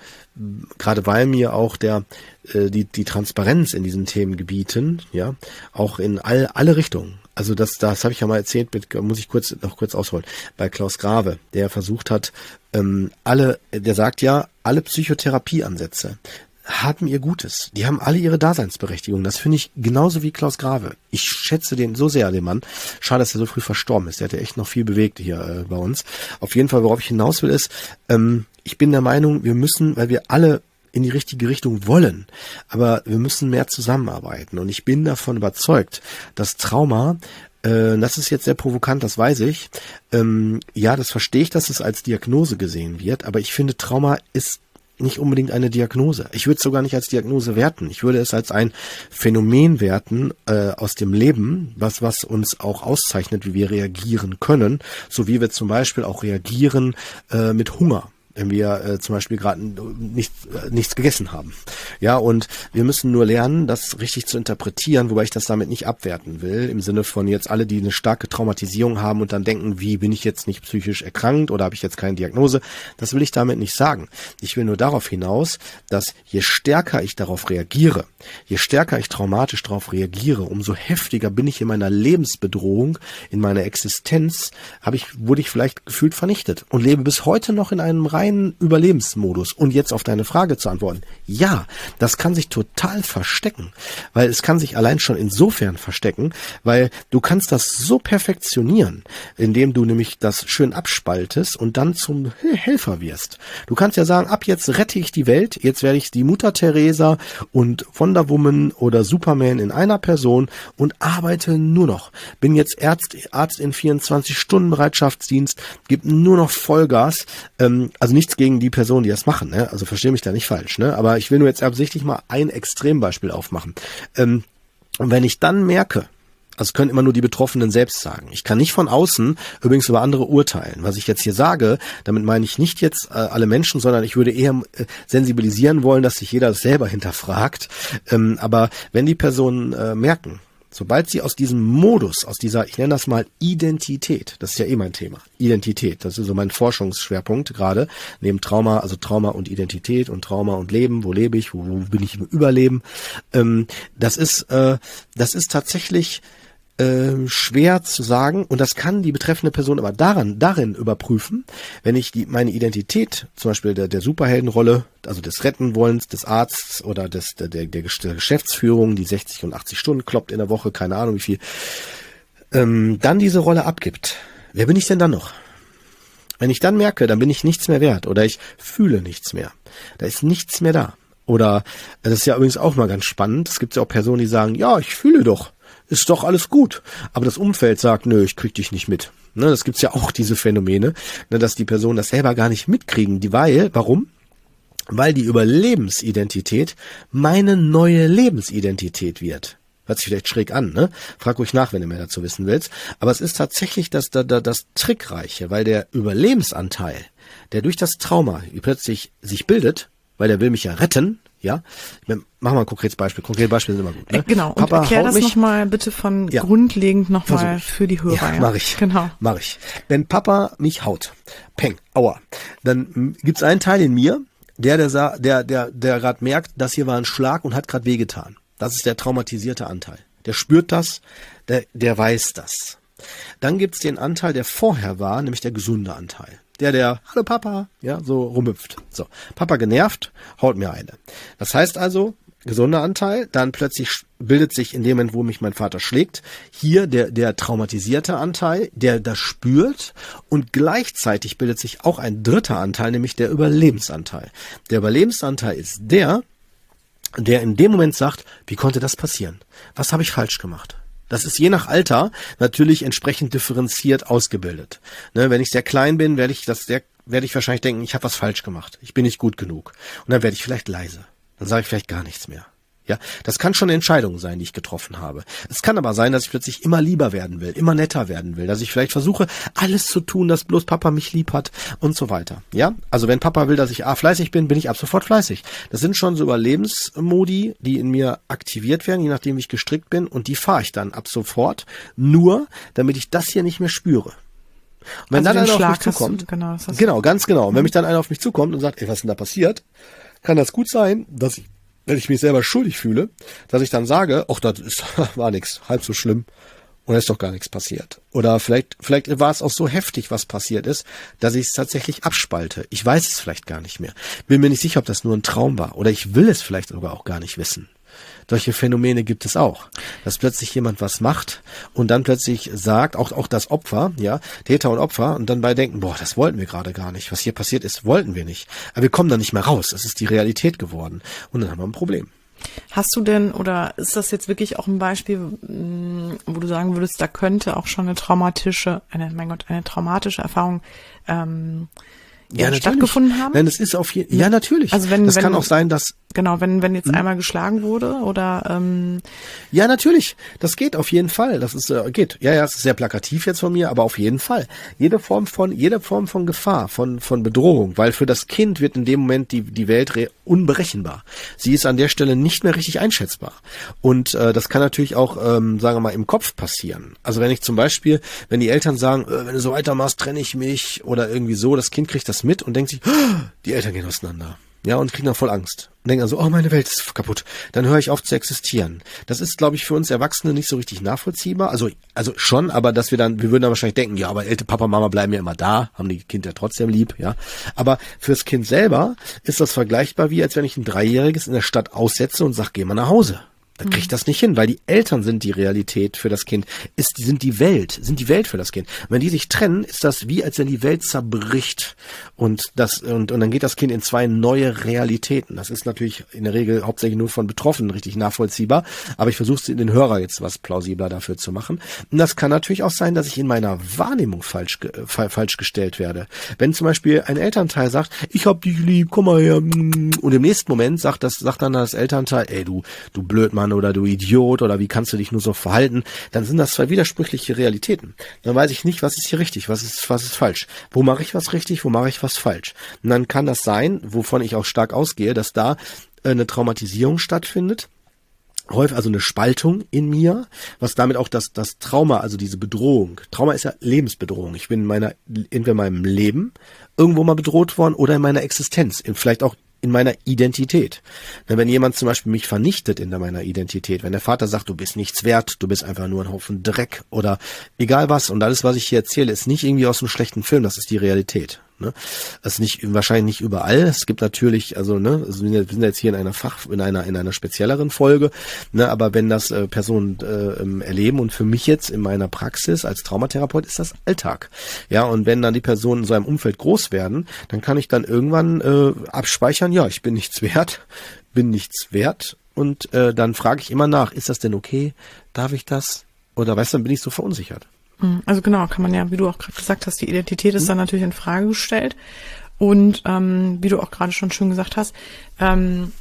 gerade weil mir auch der äh, die die Transparenz in diesen Themengebieten, ja, auch in all, alle Richtungen, also das, das habe ich ja mal erzählt, mit, muss ich kurz noch kurz ausholen, bei Klaus Grave, der versucht hat, ähm, alle, der sagt ja, alle Psychotherapieansätze haben ihr Gutes. Die haben alle ihre Daseinsberechtigung. Das finde ich genauso wie Klaus Grave. Ich schätze den so sehr, den Mann. Schade, dass er so früh verstorben ist. Der hat ja echt noch viel bewegt hier äh, bei uns. Auf jeden Fall, worauf ich hinaus will, ist, ähm, ich bin der Meinung, wir müssen, weil wir alle in die richtige Richtung wollen. Aber wir müssen mehr zusammenarbeiten. Und ich bin davon überzeugt, dass Trauma äh, das ist jetzt sehr provokant, das weiß ich. Ähm, ja, das verstehe ich, dass es als Diagnose gesehen wird, aber ich finde, Trauma ist nicht unbedingt eine Diagnose. Ich würde es sogar nicht als Diagnose werten. Ich würde es als ein Phänomen werten äh, aus dem Leben, was was uns auch auszeichnet, wie wir reagieren können, so wie wir zum Beispiel auch reagieren äh, mit Hunger wenn wir äh, zum Beispiel gerade nicht, äh, nichts gegessen haben. Ja, und wir müssen nur lernen, das richtig zu interpretieren, wobei ich das damit nicht abwerten will, im Sinne von jetzt alle, die eine starke Traumatisierung haben und dann denken, wie bin ich jetzt nicht psychisch erkrankt oder habe ich jetzt keine Diagnose, das will ich damit nicht sagen. Ich will nur darauf hinaus, dass je stärker ich darauf reagiere, je stärker ich traumatisch darauf reagiere, umso heftiger bin ich in meiner Lebensbedrohung, in meiner Existenz, habe ich, wurde ich vielleicht gefühlt vernichtet und lebe bis heute noch in einem reinen reinen Überlebensmodus. Und jetzt auf deine Frage zu antworten. Ja, das kann sich total verstecken, weil es kann sich allein schon insofern verstecken, weil du kannst das so perfektionieren, indem du nämlich das schön abspaltest und dann zum Helfer wirst. Du kannst ja sagen, ab jetzt rette ich die Welt, jetzt werde ich die Mutter Teresa und Wonder Woman oder Superman in einer Person und arbeite nur noch. Bin jetzt Arzt, Arzt in 24 Stunden Bereitschaftsdienst, gib nur noch Vollgas. Ähm, also nichts gegen die Personen, die das machen, ne? also verstehe mich da nicht falsch, ne? aber ich will nur jetzt absichtlich mal ein Extrembeispiel aufmachen. Ähm, und wenn ich dann merke, also können immer nur die Betroffenen selbst sagen. Ich kann nicht von außen übrigens über andere urteilen. Was ich jetzt hier sage, damit meine ich nicht jetzt äh, alle Menschen, sondern ich würde eher äh, sensibilisieren wollen, dass sich jeder selber hinterfragt. Ähm, aber wenn die Personen äh, merken, Sobald sie aus diesem Modus, aus dieser, ich nenne das mal Identität, das ist ja eh mein Thema, Identität, das ist so mein Forschungsschwerpunkt gerade, neben Trauma, also Trauma und Identität und Trauma und Leben, wo lebe ich, wo, wo bin ich im Überleben, ähm, das ist, äh, das ist tatsächlich äh, schwer zu sagen und das kann die betreffende Person aber daran, darin überprüfen, wenn ich die, meine Identität, zum Beispiel der, der Superheldenrolle, also des Rettenwollens, des Arztes oder des, der, der, der Geschäftsführung, die 60 und 80 Stunden kloppt in der Woche, keine Ahnung wie viel, ähm, dann diese Rolle abgibt. Wer bin ich denn dann noch? Wenn ich dann merke, dann bin ich nichts mehr wert oder ich fühle nichts mehr. Da ist nichts mehr da. Oder das ist ja übrigens auch mal ganz spannend. Es gibt ja auch Personen, die sagen, ja, ich fühle doch ist doch alles gut. Aber das Umfeld sagt, nö, ich krieg dich nicht mit. Ne, das gibt's ja auch diese Phänomene, ne, dass die Personen das selber gar nicht mitkriegen. Die weil, warum? Weil die Überlebensidentität meine neue Lebensidentität wird. Hört sich vielleicht schräg an, ne? Frag ruhig nach, wenn du mehr dazu wissen willst. Aber es ist tatsächlich das, das, das Trickreiche, weil der Überlebensanteil, der durch das Trauma plötzlich sich bildet, weil der will mich ja retten, ja, mach mal ein konkretes Beispiel. Konkrete Beispiele sind immer gut. Ne? Äh, genau. Und Papa erklär das nochmal bitte von ja. grundlegend nochmal für die Hörer. Ja, mach ich. Genau. Mach ich. Wenn Papa mich haut, peng, aua, dann gibt's einen Teil in mir, der der der der der gerade merkt, das hier war ein Schlag und hat gerade wehgetan. Das ist der traumatisierte Anteil. Der spürt das, der der weiß das. Dann gibt's den Anteil, der vorher war, nämlich der gesunde Anteil der, der, hallo Papa, ja, so rumhüpft. So, Papa genervt, haut mir eine. Das heißt also, gesunder Anteil, dann plötzlich bildet sich in dem Moment, wo mich mein Vater schlägt, hier der, der traumatisierte Anteil, der das spürt und gleichzeitig bildet sich auch ein dritter Anteil, nämlich der Überlebensanteil. Der Überlebensanteil ist der, der in dem Moment sagt, wie konnte das passieren? Was habe ich falsch gemacht? Das ist je nach Alter natürlich entsprechend differenziert ausgebildet. Ne, wenn ich sehr klein bin, werde ich das sehr, werde ich wahrscheinlich denken, ich habe was falsch gemacht. Ich bin nicht gut genug. Und dann werde ich vielleicht leise. Dann sage ich vielleicht gar nichts mehr. Ja, das kann schon eine Entscheidung sein, die ich getroffen habe. Es kann aber sein, dass ich plötzlich immer lieber werden will, immer netter werden will, dass ich vielleicht versuche, alles zu tun, dass bloß Papa mich lieb hat und so weiter. Ja, also wenn Papa will, dass ich A, fleißig bin, bin ich ab sofort fleißig. Das sind schon so Überlebensmodi, die in mir aktiviert werden, je nachdem wie ich gestrickt bin und die fahre ich dann ab sofort, nur damit ich das hier nicht mehr spüre. Und wenn also dann einer Schlag auf mich zukommt, du, genau, genau, ganz genau. Und wenn mich dann einer auf mich zukommt und sagt, ey, was ist denn da passiert? Kann das gut sein, dass ich wenn ich mich selber schuldig fühle, dass ich dann sage, ach, das ist, war nichts, halb so schlimm und es ist doch gar nichts passiert. Oder vielleicht, vielleicht war es auch so heftig, was passiert ist, dass ich es tatsächlich abspalte. Ich weiß es vielleicht gar nicht mehr. Bin mir nicht sicher, ob das nur ein Traum war. Oder ich will es vielleicht sogar auch gar nicht wissen. Solche Phänomene gibt es auch, dass plötzlich jemand was macht und dann plötzlich sagt, auch, auch das Opfer, ja, Täter und Opfer, und dann bei denken, boah, das wollten wir gerade gar nicht. Was hier passiert ist, wollten wir nicht. Aber wir kommen da nicht mehr raus. Es ist die Realität geworden. Und dann haben wir ein Problem. Hast du denn, oder ist das jetzt wirklich auch ein Beispiel, mm, wo du sagen würdest, da könnte auch schon eine traumatische, eine, mein Gott, eine traumatische Erfahrung ähm, ja, stattgefunden haben? Nein, es ist auf jeden Ja, natürlich. Also wenn, das wenn, kann auch sein, dass Genau, wenn, wenn jetzt hm? einmal geschlagen wurde oder ähm Ja, natürlich. Das geht auf jeden Fall. Das ist äh, geht. Ja, ja, es ist sehr plakativ jetzt von mir, aber auf jeden Fall. Jede Form von jede Form von Gefahr, von von Bedrohung, weil für das Kind wird in dem Moment die die Welt unberechenbar. Sie ist an der Stelle nicht mehr richtig einschätzbar. Und äh, das kann natürlich auch, ähm, sagen wir mal, im Kopf passieren. Also wenn ich zum Beispiel, wenn die Eltern sagen, äh, wenn du so weitermachst, trenne ich mich oder irgendwie so, das Kind kriegt das mit und denkt sich, oh, die Eltern gehen auseinander. Ja, und kriegen dann voll Angst. Und denken also, oh, meine Welt ist kaputt. Dann höre ich auf zu existieren. Das ist, glaube ich, für uns Erwachsene nicht so richtig nachvollziehbar. Also, also schon, aber dass wir dann, wir würden dann wahrscheinlich denken, ja, aber ältere Papa, Mama bleiben ja immer da, haben die Kinder trotzdem lieb, ja. Aber fürs Kind selber ist das vergleichbar wie, als wenn ich ein Dreijähriges in der Stadt aussetze und sag, geh mal nach Hause. Da kriegt das nicht hin, weil die Eltern sind die Realität für das Kind, ist, sind die Welt, sind die Welt für das Kind. Und wenn die sich trennen, ist das wie, als wenn die Welt zerbricht und das, und, und dann geht das Kind in zwei neue Realitäten. Das ist natürlich in der Regel hauptsächlich nur von Betroffenen richtig nachvollziehbar, aber ich versuche es den Hörer jetzt was plausibler dafür zu machen. Und das kann natürlich auch sein, dass ich in meiner Wahrnehmung falsch, fa falsch gestellt werde. Wenn zum Beispiel ein Elternteil sagt, ich hab dich lieb, komm mal her, und im nächsten Moment sagt das, sagt dann das Elternteil, ey du, du blöd Mann, Mann oder du Idiot oder wie kannst du dich nur so verhalten, dann sind das zwei widersprüchliche Realitäten. Dann weiß ich nicht, was ist hier richtig, was ist, was ist falsch. Wo mache ich was richtig, wo mache ich was falsch. Und dann kann das sein, wovon ich auch stark ausgehe, dass da äh, eine Traumatisierung stattfindet häufig also eine Spaltung in mir, was damit auch das das Trauma, also diese Bedrohung. Trauma ist ja Lebensbedrohung. Ich bin in meiner entweder in meinem Leben irgendwo mal bedroht worden oder in meiner Existenz, vielleicht auch in meiner Identität. Wenn jemand zum Beispiel mich vernichtet in meiner Identität, wenn der Vater sagt, du bist nichts wert, du bist einfach nur ein Haufen Dreck oder egal was und alles, was ich hier erzähle, ist nicht irgendwie aus einem schlechten Film, das ist die Realität. Ne? Ist nicht wahrscheinlich nicht überall. Es gibt natürlich, also ne, also wir sind jetzt hier in einer Fach, in einer in einer spezielleren Folge, ne, aber wenn das äh, Personen äh, ähm, erleben und für mich jetzt in meiner Praxis als Traumatherapeut ist das Alltag. Ja, und wenn dann die Personen in so einem Umfeld groß werden, dann kann ich dann irgendwann äh, abspeichern, ja, ich bin nichts wert, bin nichts wert und äh, dann frage ich immer nach, ist das denn okay? Darf ich das? Oder weißt du, dann bin ich so verunsichert. Mhm. Also genau, kann man ja, wie du auch gerade gesagt hast, die Identität ist mhm. dann natürlich in Frage gestellt. Und ähm, wie du auch gerade schon schön gesagt hast, ähm,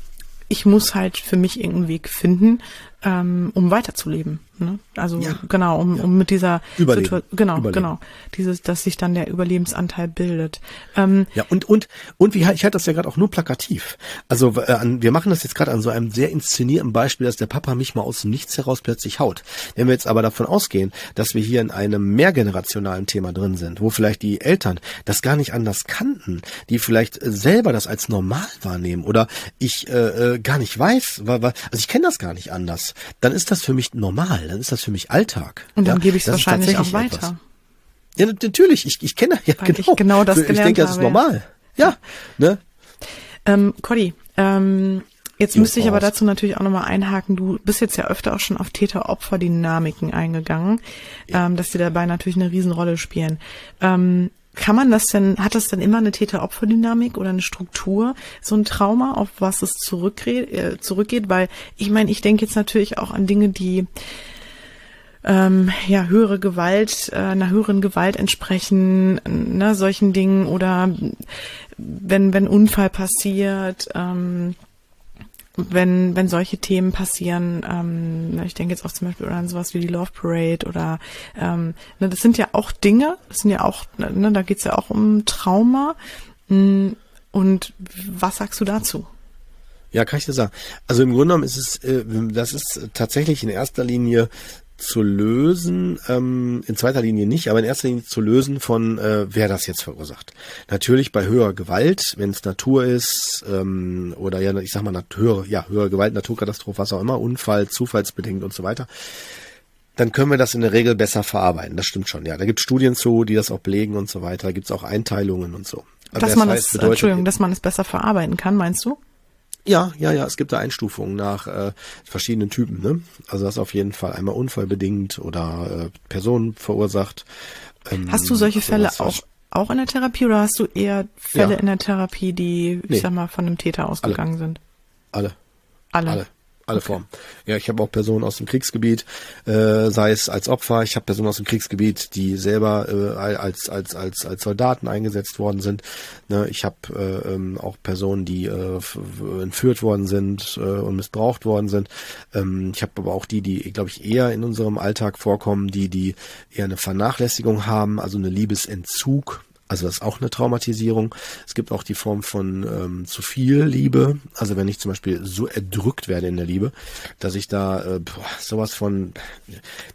ich muss halt für mich irgendeinen Weg finden, ähm, um weiterzuleben. Ne? Also ja. genau, um, ja. um mit dieser Situation, genau, Überleben. genau, dieses, dass sich dann der Überlebensanteil bildet. Ähm, ja und und und wie ich halte das ja gerade auch nur plakativ. Also äh, an, wir machen das jetzt gerade an so einem sehr inszenierten Beispiel, dass der Papa mich mal aus dem Nichts heraus plötzlich haut. Wenn wir jetzt aber davon ausgehen, dass wir hier in einem mehrgenerationalen Thema drin sind, wo vielleicht die Eltern das gar nicht anders kannten, die vielleicht selber das als normal wahrnehmen oder ich äh, äh gar nicht weiß, also ich kenne das gar nicht anders, dann ist das für mich normal dann ist das für mich Alltag. Und dann ja, gebe ich es wahrscheinlich auch weiter. Etwas. Ja, natürlich. Ich, ich kenne ja Weil genau. Ich genau das ich denke, das ist normal. Ja, ne? Ähm, Cody, ähm, Jetzt müsste ich aber dazu natürlich auch nochmal einhaken. Du bist jetzt ja öfter auch schon auf Täter-Opfer-Dynamiken eingegangen, ja. ähm, dass die dabei natürlich eine Riesenrolle spielen. Ähm, kann man das denn, hat das denn immer eine Täter-Opfer-Dynamik oder eine Struktur, so ein Trauma, auf was es zurückgeht, äh, zurückgeht? Weil ich meine, ich denke jetzt natürlich auch an Dinge, die ähm, ja höhere Gewalt, äh, einer höheren Gewalt entsprechen, ne, solchen Dingen oder wenn wenn Unfall passiert, ähm, wenn, wenn solche Themen passieren, ähm, ich denke jetzt auch zum Beispiel an sowas wie die Love Parade oder ähm, ne, das sind ja auch Dinge, das sind ja auch, ne, da geht's ja auch um Trauma. Mm, und was sagst du dazu? Ja, kann ich dir sagen. Also im Grunde genommen ist es, äh, das ist tatsächlich in erster Linie zu lösen, ähm, in zweiter Linie nicht, aber in erster Linie zu lösen von, äh, wer das jetzt verursacht. Natürlich bei höherer Gewalt, wenn es Natur ist, ähm, oder ja, ich sag mal, höhere, ja, höhere Gewalt, Naturkatastrophe, was auch immer, Unfall, zufallsbedingt und so weiter, dann können wir das in der Regel besser verarbeiten. Das stimmt schon, ja. Da gibt es Studien zu, die das auch belegen und so weiter. Da gibt es auch Einteilungen und so. Aber dass man es, Entschuldigung, dass man es besser verarbeiten kann, meinst du? Ja, ja, ja, es gibt da Einstufungen nach äh, verschiedenen Typen. Ne? Also das auf jeden Fall einmal unfallbedingt oder äh, Personen verursacht. Ähm, hast du solche Fälle auch, auch in der Therapie oder hast du eher Fälle ja. in der Therapie, die, nee. ich sag mal, von einem Täter ausgegangen Alle. sind? Alle. Alle. Alle alle okay. Formen. Ja, ich habe auch Personen aus dem Kriegsgebiet, äh, sei es als Opfer, ich habe Personen aus dem Kriegsgebiet, die selber äh, als als als als Soldaten eingesetzt worden sind. Ne, ich habe äh, ähm, auch Personen, die äh, entführt worden sind äh, und missbraucht worden sind. Ähm, ich habe aber auch die, die glaube ich eher in unserem Alltag vorkommen, die die eher eine Vernachlässigung haben, also eine Liebesentzug also das ist auch eine Traumatisierung. Es gibt auch die Form von ähm, zu viel Liebe. Also wenn ich zum Beispiel so erdrückt werde in der Liebe, dass ich da äh, boah, sowas von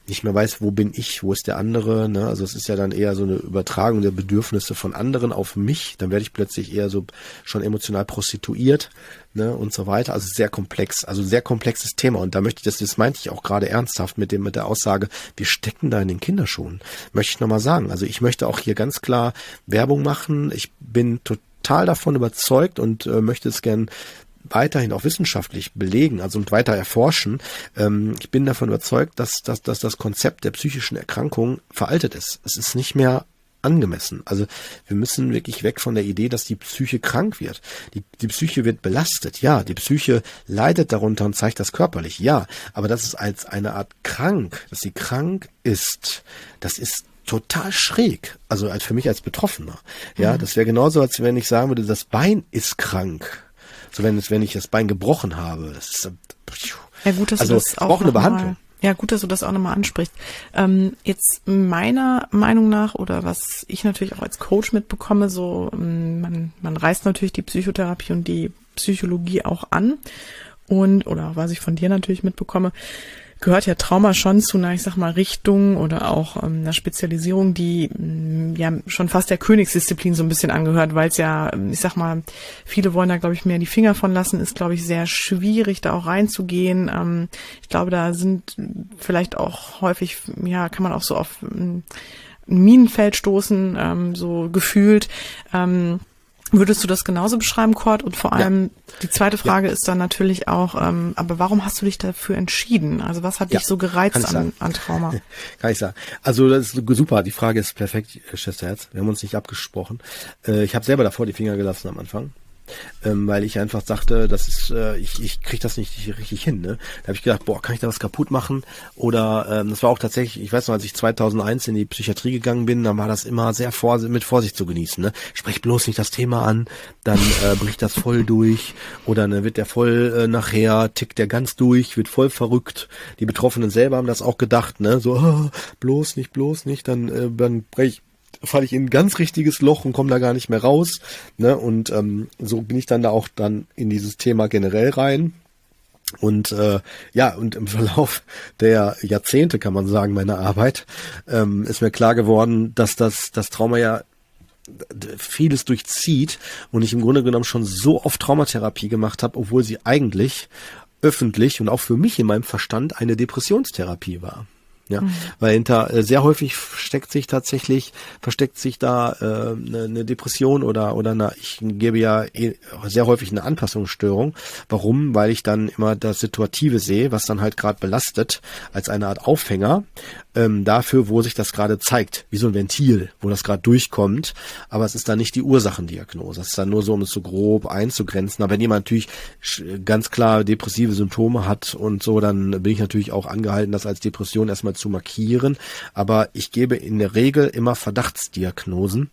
nicht mehr weiß, wo bin ich, wo ist der andere. Ne? Also es ist ja dann eher so eine Übertragung der Bedürfnisse von anderen auf mich. Dann werde ich plötzlich eher so schon emotional prostituiert ne, und so weiter. Also sehr komplex, also sehr komplexes Thema. Und da möchte ich, das, das meinte ich auch gerade ernsthaft mit dem, mit der Aussage, wir stecken da in den Kinderschuhen. Möchte ich nochmal sagen. Also ich möchte auch hier ganz klar Werbung machen. Ich bin total davon überzeugt und äh, möchte es gern weiterhin auch wissenschaftlich belegen, also und weiter erforschen. Ähm, ich bin davon überzeugt, dass, dass, dass das Konzept der psychischen Erkrankung veraltet ist. Es ist nicht mehr angemessen. Also wir müssen wirklich weg von der Idee, dass die Psyche krank wird. Die, die Psyche wird belastet, ja. Die Psyche leidet darunter und zeigt das körperlich, ja. Aber das ist als eine Art krank, dass sie krank ist. Das ist total schräg. Also als für mich als Betroffener. Ja, mhm. das wäre genauso, als wenn ich sagen würde, das Bein ist krank. So wenn es, wenn ich das Bein gebrochen habe. Das ist, ja gut, dass also, das auch braucht eine Behandlung. Mal ja, gut, dass du das auch nochmal ansprichst. Ähm, jetzt meiner Meinung nach oder was ich natürlich auch als Coach mitbekomme, so ähm, man, man reißt natürlich die Psychotherapie und die Psychologie auch an und oder was ich von dir natürlich mitbekomme, gehört ja Trauma schon zu einer, ich sag mal, Richtung oder auch ähm, einer Spezialisierung, die ähm, ja schon fast der Königsdisziplin so ein bisschen angehört, weil es ja, ähm, ich sag mal, viele wollen da, glaube ich, mehr die Finger von lassen, ist, glaube ich, sehr schwierig, da auch reinzugehen. Ähm, ich glaube, da sind vielleicht auch häufig, ja, kann man auch so auf ähm, ein Minenfeld stoßen, ähm, so gefühlt. Ähm, Würdest du das genauso beschreiben, Kurt? Und vor allem ja. die zweite Frage ja. ist dann natürlich auch, ähm, aber warum hast du dich dafür entschieden? Also was hat ja, dich so gereizt an, an Trauma? Kann ich sagen. Also das ist super, die Frage ist perfekt, Schwesterherz. Wir haben uns nicht abgesprochen. Äh, ich habe selber davor die Finger gelassen am Anfang ähm, weil ich einfach sagte, das ist, äh, ich, ich kriege das nicht richtig hin. Ne? Da habe ich gedacht, boah, kann ich da was kaputt machen? Oder ähm, das war auch tatsächlich, ich weiß noch, als ich 2001 in die Psychiatrie gegangen bin, dann war das immer sehr vor, mit Vorsicht zu genießen. Ne? Sprech bloß nicht das Thema an, dann äh, bricht das voll durch oder ne, wird der voll äh, nachher, tickt der ganz durch, wird voll verrückt. Die Betroffenen selber haben das auch gedacht, ne? so oh, bloß nicht, bloß nicht, dann, äh, dann brech falle ich in ein ganz richtiges Loch und komme da gar nicht mehr raus. Ne? Und ähm, so bin ich dann da auch dann in dieses Thema generell rein. Und äh, ja, und im Verlauf der Jahrzehnte, kann man sagen, meiner Arbeit, ähm, ist mir klar geworden, dass das, das Trauma ja vieles durchzieht und ich im Grunde genommen schon so oft Traumatherapie gemacht habe, obwohl sie eigentlich öffentlich und auch für mich in meinem Verstand eine Depressionstherapie war. Ja, mhm. weil hinter äh, sehr häufig steckt sich tatsächlich versteckt sich da äh, eine, eine Depression oder oder eine, ich gebe ja eh, sehr häufig eine Anpassungsstörung. Warum? Weil ich dann immer das Situative sehe, was dann halt gerade belastet, als eine Art Aufhänger ähm, dafür, wo sich das gerade zeigt, wie so ein Ventil, wo das gerade durchkommt. Aber es ist dann nicht die Ursachendiagnose. Es ist dann nur so, um es so grob einzugrenzen. Aber wenn jemand natürlich ganz klar depressive Symptome hat und so, dann bin ich natürlich auch angehalten, das als Depression erstmal zu markieren. Aber ich gebe in der Regel immer Verdachtsdiagnosen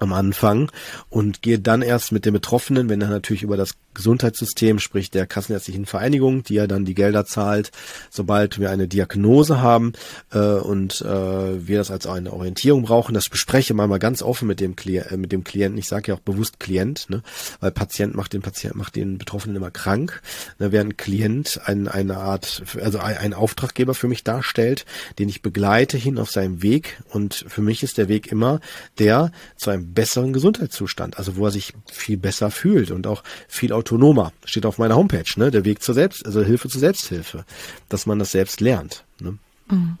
am Anfang und gehe dann erst mit den Betroffenen, wenn er natürlich über das Gesundheitssystem, sprich der Kassenärztlichen Vereinigung, die ja dann die Gelder zahlt, sobald wir eine Diagnose haben äh, und äh, wir das als eine Orientierung brauchen. Das bespreche ich mal ganz offen mit dem, Kli äh, mit dem Klienten. Ich sage ja auch bewusst Klient, ne? weil Patient macht den Patient macht den Betroffenen immer krank, ne? während Klient ein, eine Art, also ein, ein Auftraggeber für mich darstellt, den ich begleite hin auf seinem Weg. Und für mich ist der Weg immer der zu einem besseren Gesundheitszustand, also wo er sich viel besser fühlt und auch viel autonomer. Steht auf meiner Homepage, ne? Der Weg zur Selbst, also Hilfe zur Selbsthilfe, dass man das selbst lernt. Ne? Mhm.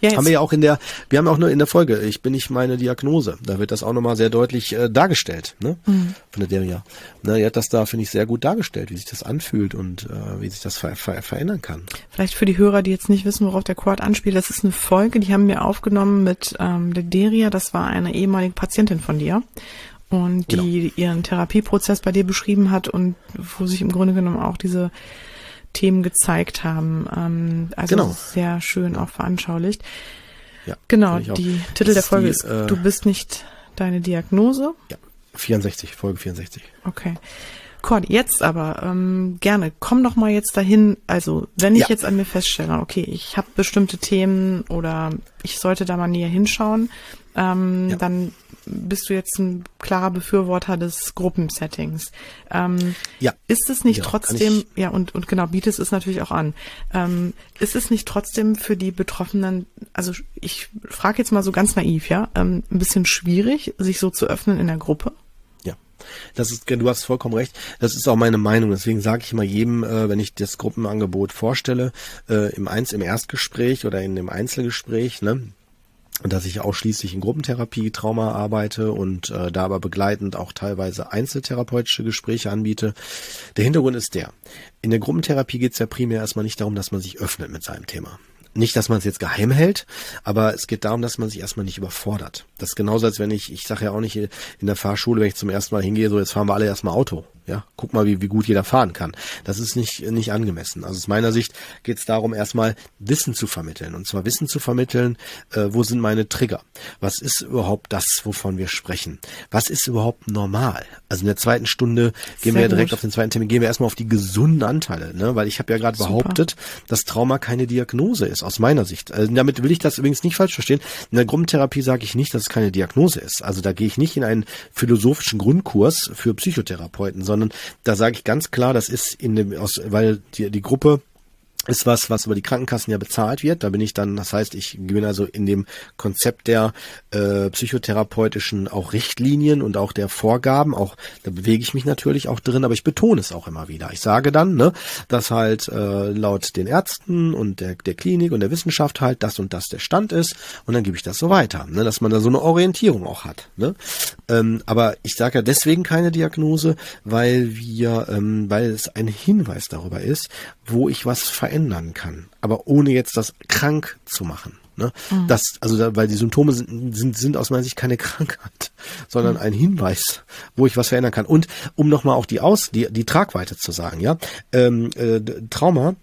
Ja, haben wir ja auch in der, wir haben auch nur in der Folge, ich bin nicht meine Diagnose. Da wird das auch nochmal sehr deutlich äh, dargestellt, ne? Mhm. Von der Deria. Ne, ihr hat das da, finde ich, sehr gut dargestellt, wie sich das anfühlt und äh, wie sich das ver ver verändern kann. Vielleicht für die Hörer, die jetzt nicht wissen, worauf der Quad anspielt, das ist eine Folge, die haben wir aufgenommen mit ähm, der Deria, das war eine ehemalige Patientin von dir und die genau. ihren Therapieprozess bei dir beschrieben hat und wo sich im Grunde genommen auch diese Themen gezeigt haben. Ähm, also genau. sehr schön auch veranschaulicht. Ja, genau, die Titel der Folge ist, die, ist äh, Du bist nicht deine Diagnose. Ja, 64, Folge 64. Okay. Cord, jetzt aber ähm, gerne, komm doch mal jetzt dahin. Also, wenn ich ja. jetzt an mir feststelle, okay, ich habe bestimmte Themen oder ich sollte da mal näher hinschauen, ähm, ja. dann bist du jetzt ein klarer Befürworter des Gruppensettings. Ähm, ja. Ist es nicht ja, trotzdem, ja, und, und genau, bietet es natürlich auch an. Ähm, ist es nicht trotzdem für die Betroffenen, also ich frage jetzt mal so ganz naiv, ja, ähm, ein bisschen schwierig, sich so zu öffnen in der Gruppe? Ja, Das ist, du hast vollkommen recht. Das ist auch meine Meinung. Deswegen sage ich mal jedem, äh, wenn ich das Gruppenangebot vorstelle, äh, im Eins, im Erstgespräch oder in dem Einzelgespräch, ne, dass ich ausschließlich in Gruppentherapie Trauma arbeite und äh, da aber begleitend auch teilweise einzeltherapeutische Gespräche anbiete. Der Hintergrund ist der. In der Gruppentherapie geht es ja primär erstmal nicht darum, dass man sich öffnet mit seinem Thema. Nicht, dass man es jetzt geheim hält, aber es geht darum, dass man sich erstmal nicht überfordert. Das ist genauso, als wenn ich, ich sage ja auch nicht in der Fahrschule, wenn ich zum ersten Mal hingehe, so jetzt fahren wir alle erstmal Auto. Ja, guck mal, wie, wie gut jeder fahren kann. Das ist nicht, nicht angemessen. Also aus meiner Sicht geht es darum, erstmal Wissen zu vermitteln. Und zwar Wissen zu vermitteln, äh, wo sind meine Trigger? Was ist überhaupt das, wovon wir sprechen? Was ist überhaupt normal? Also in der zweiten Stunde gehen Sehr wir ja direkt gut. auf den zweiten Termin, gehen wir erstmal auf die gesunden Anteile, ne? Weil ich habe ja gerade behauptet, dass Trauma keine Diagnose ist, aus meiner Sicht. Also damit will ich das übrigens nicht falsch verstehen. In der Gruppentherapie sage ich nicht, dass es keine Diagnose ist. Also da gehe ich nicht in einen philosophischen Grundkurs für Psychotherapeuten, sondern sondern da sage ich ganz klar, das ist in dem, aus, weil die, die Gruppe ist was, was über die Krankenkassen ja bezahlt wird. Da bin ich dann, das heißt, ich bin also in dem Konzept der äh, psychotherapeutischen auch Richtlinien und auch der Vorgaben, auch da bewege ich mich natürlich auch drin, aber ich betone es auch immer wieder. Ich sage dann, ne, dass halt äh, laut den Ärzten und der, der Klinik und der Wissenschaft halt das und das der Stand ist und dann gebe ich das so weiter, ne, dass man da so eine Orientierung auch hat. Ne? Ähm, aber ich sage ja deswegen keine Diagnose, weil wir, ähm, weil es ein Hinweis darüber ist, wo ich was verändern kann, aber ohne jetzt das krank zu machen. Ne? Mhm. Das, also da, weil die Symptome sind, sind, sind aus meiner Sicht keine Krankheit, sondern mhm. ein Hinweis, wo ich was verändern kann. Und um nochmal auch die Aus, die, die Tragweite zu sagen, ja, ähm, äh, Trauma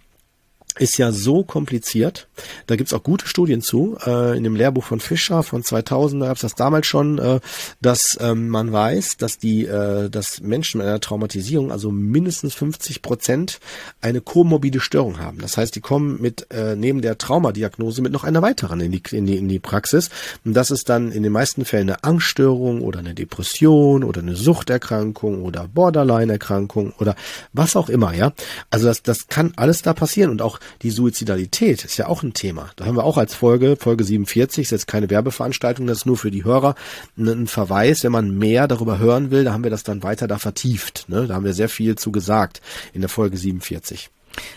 ist ja so kompliziert. Da gibt's auch gute Studien zu. Äh, in dem Lehrbuch von Fischer von 2000, da gab's das damals schon, äh, dass ähm, man weiß, dass die, äh, dass Menschen mit einer Traumatisierung, also mindestens 50 Prozent, eine komorbide Störung haben. Das heißt, die kommen mit äh, neben der Traumadiagnose mit noch einer weiteren in die, in die in die Praxis. Und das ist dann in den meisten Fällen eine Angststörung oder eine Depression oder eine Suchterkrankung oder Borderline-Erkrankung oder was auch immer. Ja, also das das kann alles da passieren und auch die Suizidalität ist ja auch ein Thema. Da haben wir auch als Folge, Folge 47, ist jetzt keine Werbeveranstaltung, das ist nur für die Hörer ein Verweis. Wenn man mehr darüber hören will, da haben wir das dann weiter da vertieft. Ne? Da haben wir sehr viel zu gesagt in der Folge 47.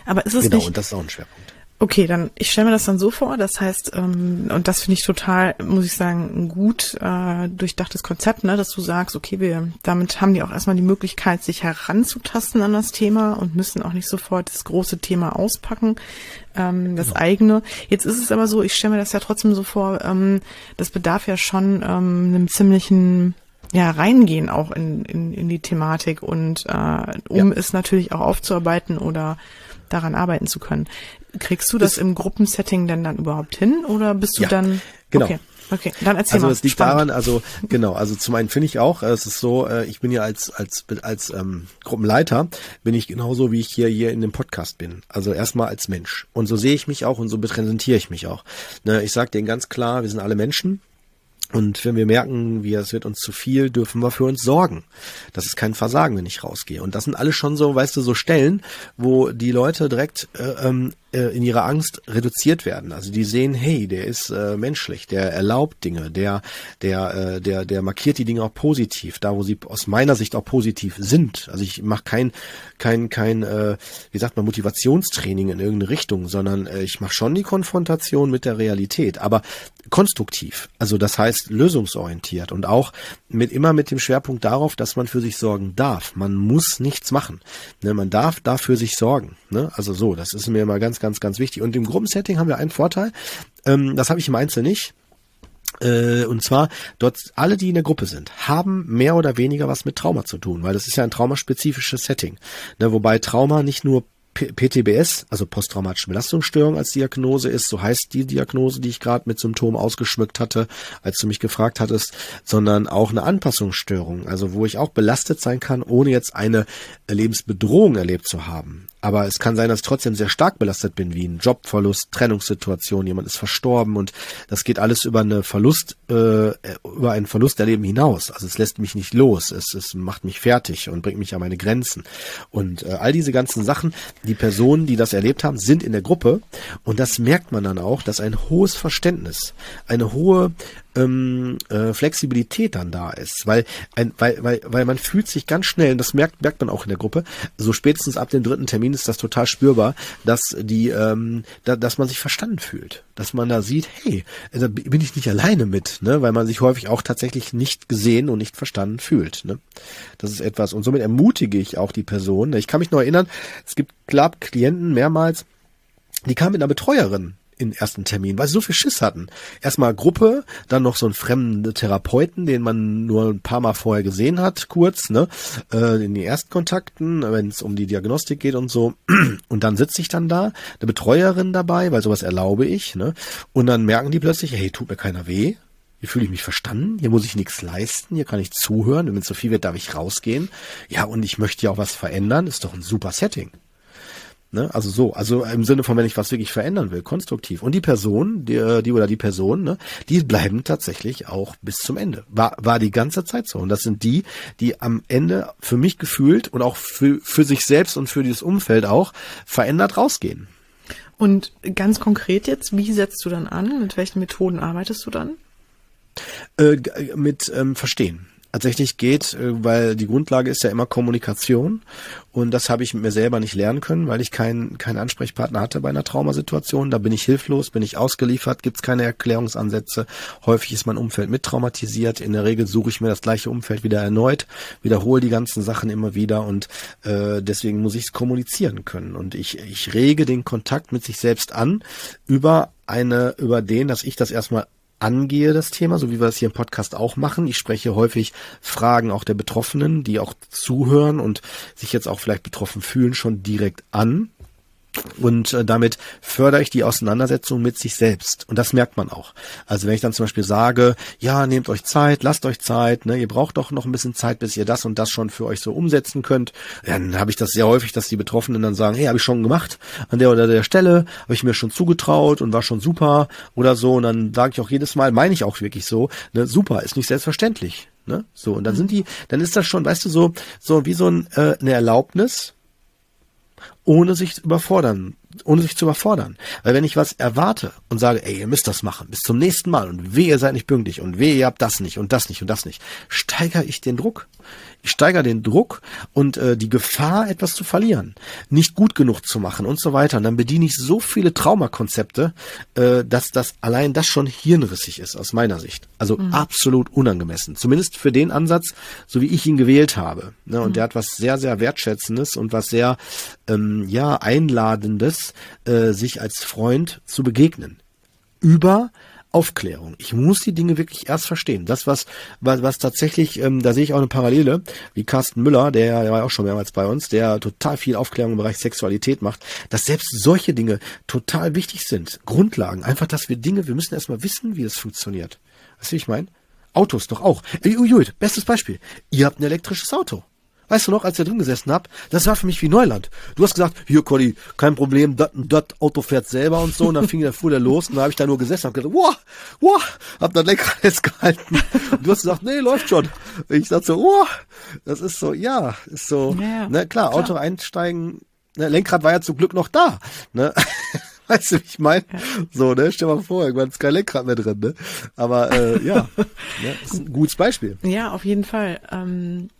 Aber ist es genau, nicht, und das ist auch ein Schwerpunkt. Okay, dann ich stelle mir das dann so vor. Das heißt, ähm, und das finde ich total, muss ich sagen, ein gut äh, durchdachtes Konzept, ne, dass du sagst, okay, wir damit haben die auch erstmal die Möglichkeit, sich heranzutasten an das Thema und müssen auch nicht sofort das große Thema auspacken, ähm, das genau. eigene. Jetzt ist es aber so, ich stelle mir das ja trotzdem so vor, ähm, das bedarf ja schon ähm, einem ziemlichen ja, reingehen auch in, in, in die Thematik und äh, um ja. es natürlich auch aufzuarbeiten oder daran arbeiten zu können. Kriegst du das, das im Gruppensetting denn dann überhaupt hin oder bist du ja, dann genau. Okay. Okay, dann erzähl also mal. Also es liegt Spannend. daran, also genau, also zum einen finde ich auch, es ist so, äh, ich bin ja als als als ähm, Gruppenleiter bin ich genauso wie ich hier hier in dem Podcast bin. Also erstmal als Mensch und so sehe ich mich auch und so präsentiere ich mich auch. Ne, ich sage denen ganz klar, wir sind alle Menschen und wenn wir merken, wie es wird uns zu viel, dürfen wir für uns sorgen. Das ist kein Versagen, wenn ich rausgehe. Und das sind alles schon so, weißt du, so Stellen, wo die Leute direkt äh, ähm, äh, in ihrer Angst reduziert werden. Also die sehen, hey, der ist äh, menschlich, der erlaubt Dinge, der, der, äh, der, der markiert die Dinge auch positiv, da wo sie aus meiner Sicht auch positiv sind. Also ich mache kein, kein, kein, äh, wie sagt man, Motivationstraining in irgendeine Richtung, sondern äh, ich mache schon die Konfrontation mit der Realität, aber konstruktiv. Also das heißt lösungsorientiert und auch mit immer mit dem Schwerpunkt darauf, dass man für sich sorgen darf. Man muss nichts machen. Ne, man darf dafür sich sorgen. Ne? Also so, das ist mir immer ganz, ganz, ganz wichtig. Und im Gruppensetting haben wir einen Vorteil. Ähm, das habe ich im Einzel nicht. Äh, und zwar, dort alle, die in der Gruppe sind, haben mehr oder weniger was mit Trauma zu tun, weil das ist ja ein traumaspezifisches Setting. Ne, wobei Trauma nicht nur PTBS, also posttraumatische Belastungsstörung als Diagnose ist, so heißt die Diagnose, die ich gerade mit Symptomen ausgeschmückt hatte, als du mich gefragt hattest, sondern auch eine Anpassungsstörung, also wo ich auch belastet sein kann, ohne jetzt eine Lebensbedrohung erlebt zu haben. Aber es kann sein, dass ich trotzdem sehr stark belastet bin, wie ein Jobverlust, Trennungssituation, jemand ist verstorben und das geht alles über eine Verlust, äh, über einen Verlusterleben hinaus. Also es lässt mich nicht los, es, es macht mich fertig und bringt mich an meine Grenzen. Und äh, all diese ganzen Sachen, die Personen, die das erlebt haben, sind in der Gruppe und das merkt man dann auch, dass ein hohes Verständnis, eine hohe ähm, äh, Flexibilität dann da ist, weil, ein, weil, weil, weil man fühlt sich ganz schnell, und das merkt, merkt man auch in der Gruppe, so spätestens ab dem dritten Termin ist das total spürbar, dass die, ähm, da, dass man sich verstanden fühlt, dass man da sieht, hey, da bin ich nicht alleine mit, ne, weil man sich häufig auch tatsächlich nicht gesehen und nicht verstanden fühlt, ne. Das ist etwas. Und somit ermutige ich auch die Person. Ich kann mich noch erinnern, es gibt Club Klienten mehrmals, die kamen mit einer Betreuerin in ersten Termin, weil sie so viel Schiss hatten. Erstmal Gruppe, dann noch so ein fremden Therapeuten, den man nur ein paar Mal vorher gesehen hat, kurz, ne, äh, in die Erstkontakten, wenn es um die Diagnostik geht und so. Und dann sitze ich dann da, eine Betreuerin dabei, weil sowas erlaube ich, ne, und dann merken die plötzlich, hey, tut mir keiner weh, hier fühle ich mich verstanden, hier muss ich nichts leisten, hier kann ich zuhören, wenn es so viel wird, darf ich rausgehen. Ja, und ich möchte ja auch was verändern, ist doch ein super Setting. Ne? Also so, also im Sinne von, wenn ich was wirklich verändern will, konstruktiv. Und die Person, die, äh, die oder die Person, ne, die bleiben tatsächlich auch bis zum Ende. War, war die ganze Zeit so. Und das sind die, die am Ende für mich gefühlt und auch für, für sich selbst und für dieses Umfeld auch verändert rausgehen. Und ganz konkret jetzt, wie setzt du dann an? Mit welchen Methoden arbeitest du dann? Äh, mit ähm, Verstehen tatsächlich geht, äh, weil die Grundlage ist ja immer Kommunikation und das habe ich mit mir selber nicht lernen können, weil ich keinen keinen Ansprechpartner hatte bei einer Traumasituation. Da bin ich hilflos, bin ich ausgeliefert, gibt es keine Erklärungsansätze. Häufig ist mein Umfeld mit traumatisiert. In der Regel suche ich mir das gleiche Umfeld wieder erneut, wiederhole die ganzen Sachen immer wieder und äh, deswegen muss ich es kommunizieren können. Und ich, ich rege den Kontakt mit sich selbst an über eine, über den, dass ich das erstmal angehe, das Thema, so wie wir das hier im Podcast auch machen. Ich spreche häufig Fragen auch der Betroffenen, die auch zuhören und sich jetzt auch vielleicht betroffen fühlen, schon direkt an. Und äh, damit fördere ich die Auseinandersetzung mit sich selbst. Und das merkt man auch. Also wenn ich dann zum Beispiel sage, ja, nehmt euch Zeit, lasst euch Zeit, ne, ihr braucht doch noch ein bisschen Zeit, bis ihr das und das schon für euch so umsetzen könnt, dann habe ich das sehr häufig, dass die Betroffenen dann sagen, hey, habe ich schon gemacht, an der oder der Stelle, habe ich mir schon zugetraut und war schon super oder so. Und dann sage ich auch jedes Mal, meine ich auch wirklich so, ne, super, ist nicht selbstverständlich. Ne? So, und dann sind die, dann ist das schon, weißt du, so, so wie so ein, äh, eine Erlaubnis, ohne sich überfordern, ohne sich zu überfordern. Weil wenn ich was erwarte und sage, ey, ihr müsst das machen, bis zum nächsten Mal und wehe, ihr seid nicht pünktlich und wehe, ihr habt das nicht und das nicht und das nicht, steigere ich den Druck. Ich steigere den Druck und äh, die Gefahr, etwas zu verlieren, nicht gut genug zu machen und so weiter. Und dann bediene ich so viele Traumakonzepte, äh, dass das allein das schon hirnrissig ist aus meiner Sicht. Also mhm. absolut unangemessen. Zumindest für den Ansatz, so wie ich ihn gewählt habe. Ne? Und mhm. der hat was sehr, sehr wertschätzendes und was sehr ähm, ja einladendes, äh, sich als Freund zu begegnen. Über Aufklärung. Ich muss die Dinge wirklich erst verstehen. Das, was, was, was tatsächlich, ähm, da sehe ich auch eine Parallele, wie Carsten Müller, der, der war auch schon mehrmals bei uns, der total viel Aufklärung im Bereich Sexualität macht, dass selbst solche Dinge total wichtig sind. Grundlagen. Einfach, dass wir Dinge, wir müssen erstmal wissen, wie das funktioniert. Weißt du, wie ich meine? Autos doch auch. Jut, bestes Beispiel. Ihr habt ein elektrisches Auto. Weißt du noch, als ich da drin gesessen hab, das war für mich wie Neuland. Du hast gesagt, hier Conny, kein Problem, das, das Auto fährt selber und so. Und dann fing der fuhr der los und dann habe ich da nur gesessen und gesagt, wow, wow, hab das Lenkrad jetzt gehalten. Und du hast gesagt, nee, läuft schon. Und ich dachte so, wow, das ist so, ja, ist so, ja, ne, klar, klar, Auto einsteigen, ne, Lenkrad war ja zum Glück noch da, ne. Weißt du, wie ich meine? Ja. So, ne? Stell mal vor, irgendwann ist kein Lenkrad mehr drin, ne? Aber äh, ja, ne? ist ein gutes Beispiel. Ja, auf jeden Fall. Ähm,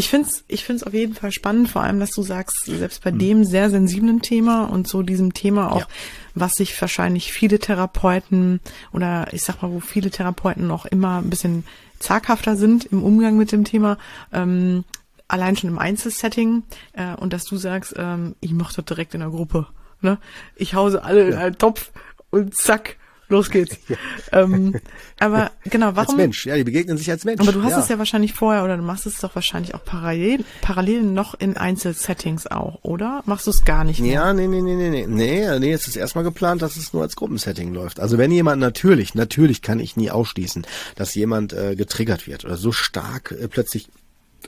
ich find's, ich find's auf jeden Fall spannend, vor allem, dass du sagst, selbst bei mhm. dem sehr sensiblen Thema und so diesem Thema auch, ja. was sich wahrscheinlich viele Therapeuten oder ich sag mal, wo viele Therapeuten noch immer ein bisschen zaghafter sind im Umgang mit dem Thema, ähm, allein schon im Einzelsetting äh, und dass du sagst, ähm, ich mach das direkt in der Gruppe. Ne? Ich hause alle ja. in einen Topf und zack, los geht's. Ja. Ähm, aber genau, warum? Als Mensch, ja, die begegnen sich als Mensch. Aber du hast ja. es ja wahrscheinlich vorher oder du machst es doch wahrscheinlich auch parallel, parallel noch in Einzelsettings auch, oder? Machst du es gar nicht mehr? Ja, nee, nee, nee, nee, nee, nee, nee, es ist erstmal geplant, dass es nur als Gruppensetting läuft. Also wenn jemand natürlich, natürlich kann ich nie ausschließen, dass jemand äh, getriggert wird oder so stark äh, plötzlich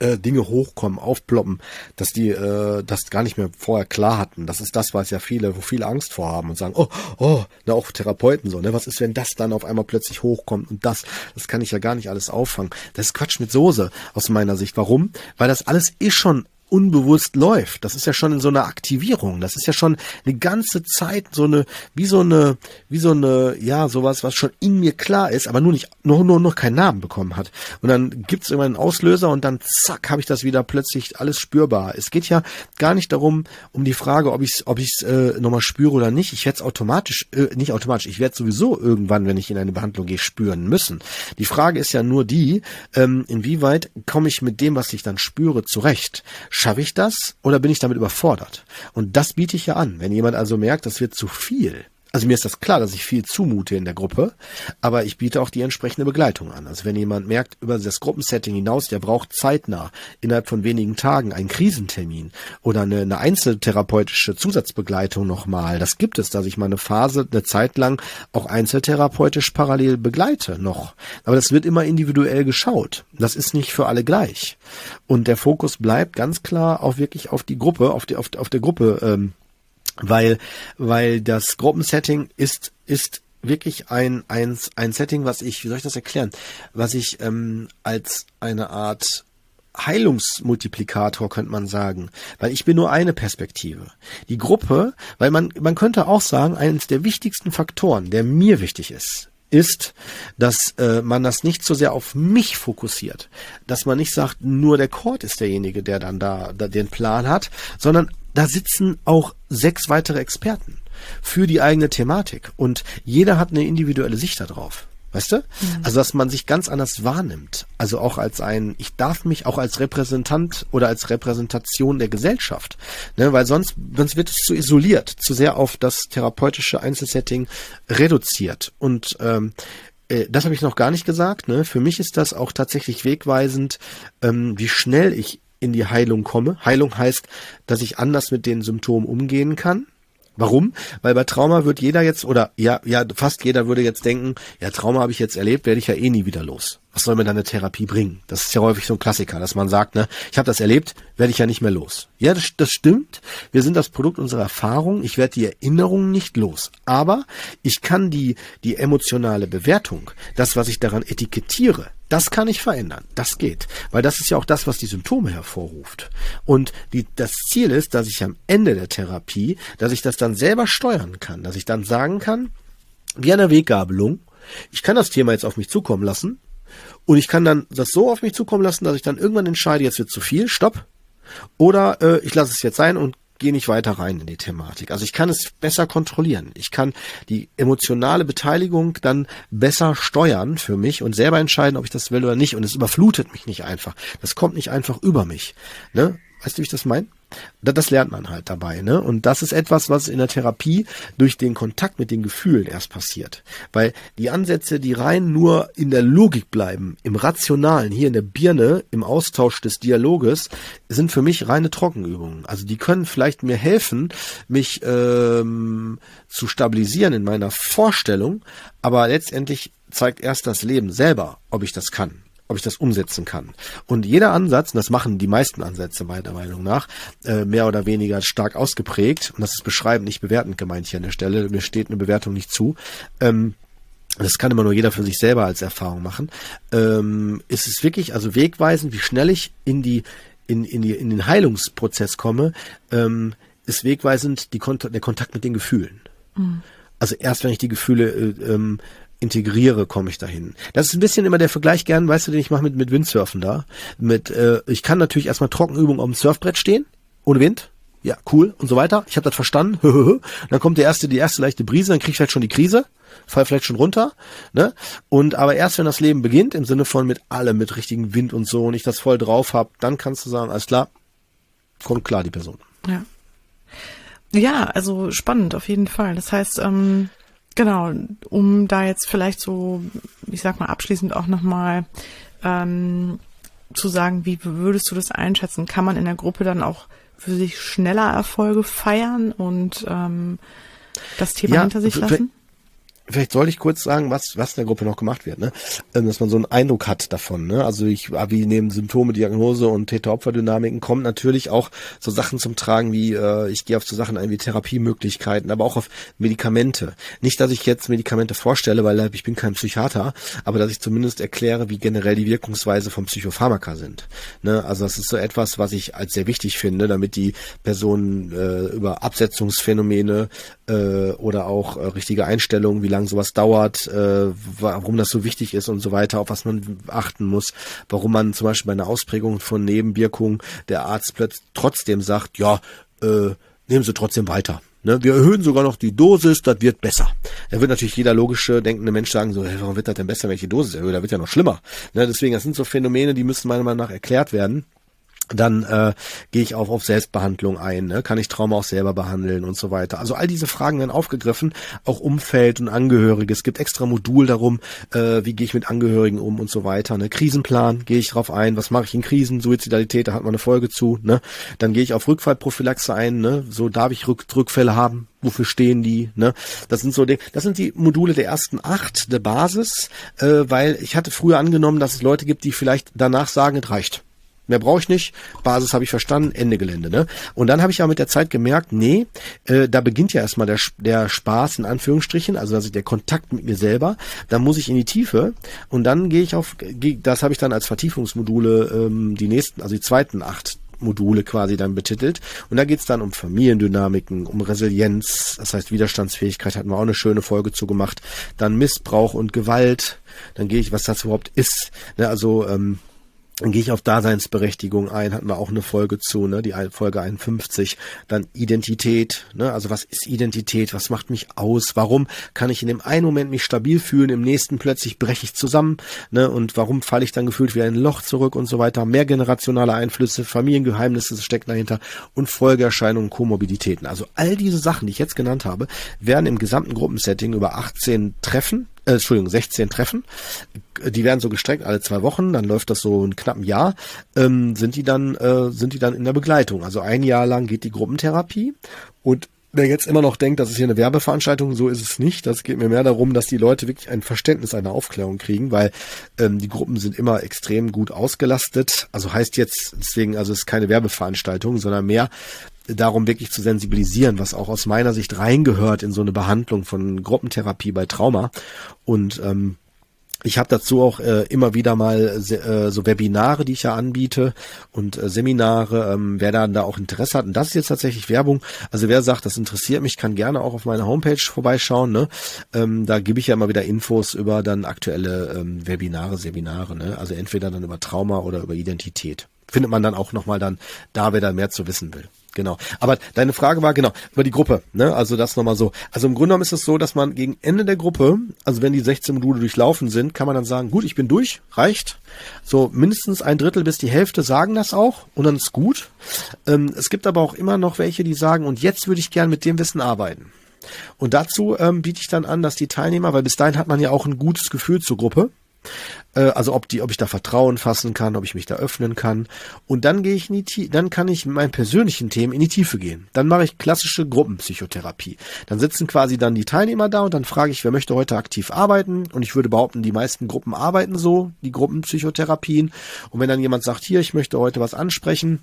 äh, Dinge hochkommen, aufploppen, dass die äh, das gar nicht mehr vorher klar hatten. Das ist das, was ja viele, wo viele Angst vor haben und sagen, oh, oh, na auch Therapeuten so, ne? Was ist, wenn das dann auf einmal plötzlich hochkommt und das, das kann ich ja gar nicht alles auffangen. Das ist Quatsch mit Soße aus meiner Sicht. Warum? Weil das alles ist schon unbewusst läuft. Das ist ja schon in so einer Aktivierung. Das ist ja schon eine ganze Zeit so eine, wie so eine, wie so eine, ja, sowas, was schon in mir klar ist, aber nur nicht, nur, nur noch keinen Namen bekommen hat. Und dann gibt's immer einen Auslöser und dann zack, habe ich das wieder plötzlich alles spürbar. Es geht ja gar nicht darum, um die Frage, ob ich es ob ich's, äh, nochmal spüre oder nicht. Ich werde es automatisch, äh, nicht automatisch, ich werde sowieso irgendwann, wenn ich in eine Behandlung gehe, spüren müssen. Die Frage ist ja nur die, ähm, inwieweit komme ich mit dem, was ich dann spüre, zurecht Schaffe ich das oder bin ich damit überfordert? Und das biete ich ja an. Wenn jemand also merkt, das wird zu viel, also mir ist das klar, dass ich viel zumute in der Gruppe, aber ich biete auch die entsprechende Begleitung an. Also wenn jemand merkt, über das Gruppensetting hinaus, der braucht zeitnah, innerhalb von wenigen Tagen, einen Krisentermin oder eine, eine einzeltherapeutische Zusatzbegleitung nochmal, das gibt es, dass ich mal eine Phase, eine Zeit lang auch einzeltherapeutisch parallel begleite noch. Aber das wird immer individuell geschaut. Das ist nicht für alle gleich. Und der Fokus bleibt ganz klar auch wirklich auf die Gruppe, auf die, auf, auf der Gruppe, ähm, weil, weil das Gruppensetting ist, ist wirklich ein, ein, ein Setting, was ich, wie soll ich das erklären, was ich ähm, als eine Art Heilungsmultiplikator könnte man sagen, weil ich bin nur eine Perspektive. Die Gruppe, weil man man könnte auch sagen, eines der wichtigsten Faktoren, der mir wichtig ist, ist, dass äh, man das nicht so sehr auf mich fokussiert, dass man nicht sagt, nur der Chord ist derjenige, der dann da, da den Plan hat, sondern da sitzen auch sechs weitere Experten für die eigene Thematik und jeder hat eine individuelle Sicht darauf. Weißt du? Mhm. Also, dass man sich ganz anders wahrnimmt. Also auch als ein, ich darf mich auch als Repräsentant oder als Repräsentation der Gesellschaft. Ne? Weil sonst, sonst wird es zu isoliert, zu sehr auf das therapeutische Einzelsetting reduziert. Und ähm, äh, das habe ich noch gar nicht gesagt. Ne? Für mich ist das auch tatsächlich wegweisend, ähm, wie schnell ich in die Heilung komme. Heilung heißt, dass ich anders mit den Symptomen umgehen kann. Warum? Weil bei Trauma wird jeder jetzt, oder ja, ja, fast jeder würde jetzt denken, ja, Trauma habe ich jetzt erlebt, werde ich ja eh nie wieder los. Was soll mir dann eine Therapie bringen? Das ist ja häufig so ein Klassiker, dass man sagt, ne, ich habe das erlebt, werde ich ja nicht mehr los. Ja, das, das stimmt. Wir sind das Produkt unserer Erfahrung. Ich werde die Erinnerungen nicht los. Aber ich kann die, die emotionale Bewertung, das, was ich daran etikettiere, das kann ich verändern. Das geht. Weil das ist ja auch das, was die Symptome hervorruft. Und die, das Ziel ist, dass ich am Ende der Therapie, dass ich das dann selber steuern kann. Dass ich dann sagen kann, wie eine Weggabelung, ich kann das Thema jetzt auf mich zukommen lassen Und ich kann dann das so auf mich zukommen lassen, dass ich dann irgendwann entscheide, jetzt wird zu viel, stopp. Oder äh, ich lasse es jetzt sein und gehe nicht weiter rein in die Thematik. Also ich kann es besser kontrollieren. Ich kann die emotionale Beteiligung dann besser steuern für mich und selber entscheiden, ob ich das will oder nicht. Und es überflutet mich nicht einfach. Das kommt nicht einfach über mich. Ne? Weißt du, wie ich das meine? Das lernt man halt dabei, ne? Und das ist etwas, was in der Therapie durch den Kontakt mit den Gefühlen erst passiert. Weil die Ansätze, die rein nur in der Logik bleiben, im Rationalen, hier in der Birne, im Austausch des Dialoges, sind für mich reine Trockenübungen. Also die können vielleicht mir helfen, mich ähm, zu stabilisieren in meiner Vorstellung, aber letztendlich zeigt erst das Leben selber, ob ich das kann ob ich das umsetzen kann. Und jeder Ansatz, und das machen die meisten Ansätze meiner Meinung nach, äh, mehr oder weniger stark ausgeprägt, und das ist beschreibend, nicht bewertend gemeint hier an der Stelle, mir steht eine Bewertung nicht zu, ähm, das kann immer nur jeder für sich selber als Erfahrung machen, ähm, ist es wirklich also wegweisend, wie schnell ich in die in, in, die, in den Heilungsprozess komme, ähm, ist wegweisend die Kont der Kontakt mit den Gefühlen. Mhm. Also erst wenn ich die Gefühle äh, ähm, integriere, komme ich dahin. Das ist ein bisschen immer der Vergleich gern, weißt du, den ich mache mit, mit Windsurfen da. Mit, äh, ich kann natürlich erstmal Trockenübungen auf dem Surfbrett stehen, ohne Wind. Ja, cool und so weiter. Ich habe das verstanden. dann kommt der erste, die erste leichte Brise, dann krieg ich vielleicht schon die Krise, fall vielleicht schon runter. Ne? Und aber erst wenn das Leben beginnt, im Sinne von mit allem, mit richtigen Wind und so, und ich das voll drauf hab, dann kannst du sagen, alles klar, kommt klar die Person. Ja. Ja, also spannend auf jeden Fall. Das heißt, ähm, Genau, um da jetzt vielleicht so, ich sag mal, abschließend auch nochmal ähm, zu sagen, wie würdest du das einschätzen? Kann man in der Gruppe dann auch für sich schneller Erfolge feiern und ähm, das Thema ja, hinter sich lassen? Vielleicht soll ich kurz sagen, was, was in der Gruppe noch gemacht wird, ne? Ähm, dass man so einen Eindruck hat davon, ne? Also ich, wie neben Symptome, Diagnose und Täter-Opfer-Dynamiken kommen natürlich auch so Sachen zum Tragen wie, äh, ich gehe auf so Sachen ein wie Therapiemöglichkeiten, aber auch auf Medikamente. Nicht, dass ich jetzt Medikamente vorstelle, weil ich bin kein Psychiater, aber dass ich zumindest erkläre, wie generell die Wirkungsweise von Psychopharmaka sind. Ne? Also das ist so etwas, was ich als sehr wichtig finde, damit die Personen äh, über Absetzungsphänomene äh, oder auch äh, richtige Einstellungen, wie lange sowas dauert, äh, warum das so wichtig ist und so weiter, auf was man achten muss, warum man zum Beispiel bei einer Ausprägung von Nebenwirkungen der Arzt plötzlich trotzdem sagt, ja, äh, nehmen Sie trotzdem weiter. Ne, wir erhöhen sogar noch die Dosis, das wird besser. Da wird natürlich jeder logische, denkende Mensch sagen, so, hey, warum wird das denn besser, wenn ich die Dosis erhöhe? Da wird ja noch schlimmer. Ne, deswegen, das sind so Phänomene, die müssen meiner Meinung nach erklärt werden dann äh, gehe ich auch auf Selbstbehandlung ein, ne? kann ich Trauma auch selber behandeln und so weiter. Also all diese Fragen werden aufgegriffen, auch Umfeld und Angehörige. Es gibt extra Modul darum, äh, wie gehe ich mit Angehörigen um und so weiter. Ne? Krisenplan, gehe ich drauf ein, was mache ich in Krisen, Suizidalität, da hat man eine Folge zu. Ne? Dann gehe ich auf Rückfallprophylaxe ein, ne? so darf ich Rück Rückfälle haben, wofür stehen die, ne? Das sind so die, das sind die Module der ersten acht der Basis, äh, weil ich hatte früher angenommen, dass es Leute gibt, die vielleicht danach sagen, es reicht. Mehr brauche ich nicht. Basis habe ich verstanden. Ende Gelände. Ne? Und dann habe ich ja mit der Zeit gemerkt, nee, äh, da beginnt ja erstmal der, der Spaß in Anführungsstrichen, also also der Kontakt mit mir selber. Dann muss ich in die Tiefe und dann gehe ich auf, das habe ich dann als Vertiefungsmodule ähm, die nächsten, also die zweiten acht Module quasi dann betitelt. Und da geht's dann um Familiendynamiken, um Resilienz, das heißt Widerstandsfähigkeit, hatten wir auch eine schöne Folge zu gemacht. Dann Missbrauch und Gewalt. Dann gehe ich, was das überhaupt ist. Ne, also ähm, dann gehe ich auf Daseinsberechtigung ein, hatten wir auch eine Folge zu, ne, die Folge 51. Dann Identität, ne, also was ist Identität, was macht mich aus, warum kann ich in dem einen Moment mich stabil fühlen, im nächsten plötzlich breche ich zusammen, ne, und warum falle ich dann gefühlt wie ein Loch zurück und so weiter. Mehr generationale Einflüsse, Familiengeheimnisse stecken dahinter und Folgeerscheinungen, Komorbiditäten. Also all diese Sachen, die ich jetzt genannt habe, werden im gesamten Gruppensetting über 18 Treffen äh, Entschuldigung, 16 Treffen. Die werden so gestreckt alle zwei Wochen, dann läuft das so ein knappen Jahr, ähm, sind die dann, äh, sind die dann in der Begleitung. Also ein Jahr lang geht die Gruppentherapie und Wer jetzt immer noch denkt, das ist hier eine Werbeveranstaltung, so ist es nicht. Das geht mir mehr darum, dass die Leute wirklich ein Verständnis einer Aufklärung kriegen, weil ähm, die Gruppen sind immer extrem gut ausgelastet. Also heißt jetzt deswegen, also es ist keine Werbeveranstaltung, sondern mehr darum wirklich zu sensibilisieren, was auch aus meiner Sicht reingehört in so eine Behandlung von Gruppentherapie bei Trauma. Und ähm, Ich habe dazu auch äh, immer wieder mal äh, so Webinare, die ich ja anbiete und äh, Seminare, ähm, wer dann da auch Interesse hat. Und das ist jetzt tatsächlich Werbung. Also wer sagt, das interessiert mich, kann gerne auch auf meiner Homepage vorbeischauen. Ne? Ähm, da gebe ich ja immer wieder Infos über dann aktuelle ähm, Webinare, Seminare. Ne? Also entweder dann über Trauma oder über Identität. Findet man dann auch nochmal dann da, wer da mehr zu wissen will. Genau. Aber deine Frage war genau über die Gruppe, ne? Also das nochmal so. Also im Grunde genommen ist es so, dass man gegen Ende der Gruppe, also wenn die 16 Module durchlaufen sind, kann man dann sagen, gut, ich bin durch, reicht. So mindestens ein Drittel bis die Hälfte sagen das auch und dann ist gut. Ähm, es gibt aber auch immer noch welche, die sagen, und jetzt würde ich gern mit dem Wissen arbeiten. Und dazu ähm, biete ich dann an, dass die Teilnehmer, weil bis dahin hat man ja auch ein gutes Gefühl zur Gruppe, äh, also ob die, ob ich da Vertrauen fassen kann, ob ich mich da öffnen kann. Und dann gehe ich in die Tiefe, dann kann ich mit meinen persönlichen Themen in die Tiefe gehen. Dann mache ich klassische Gruppenpsychotherapie. Dann sitzen quasi dann die Teilnehmer da und dann frage ich, wer möchte heute aktiv arbeiten? Und ich würde behaupten, die meisten Gruppen arbeiten so, die Gruppenpsychotherapien. Und wenn dann jemand sagt, hier, ich möchte heute was ansprechen,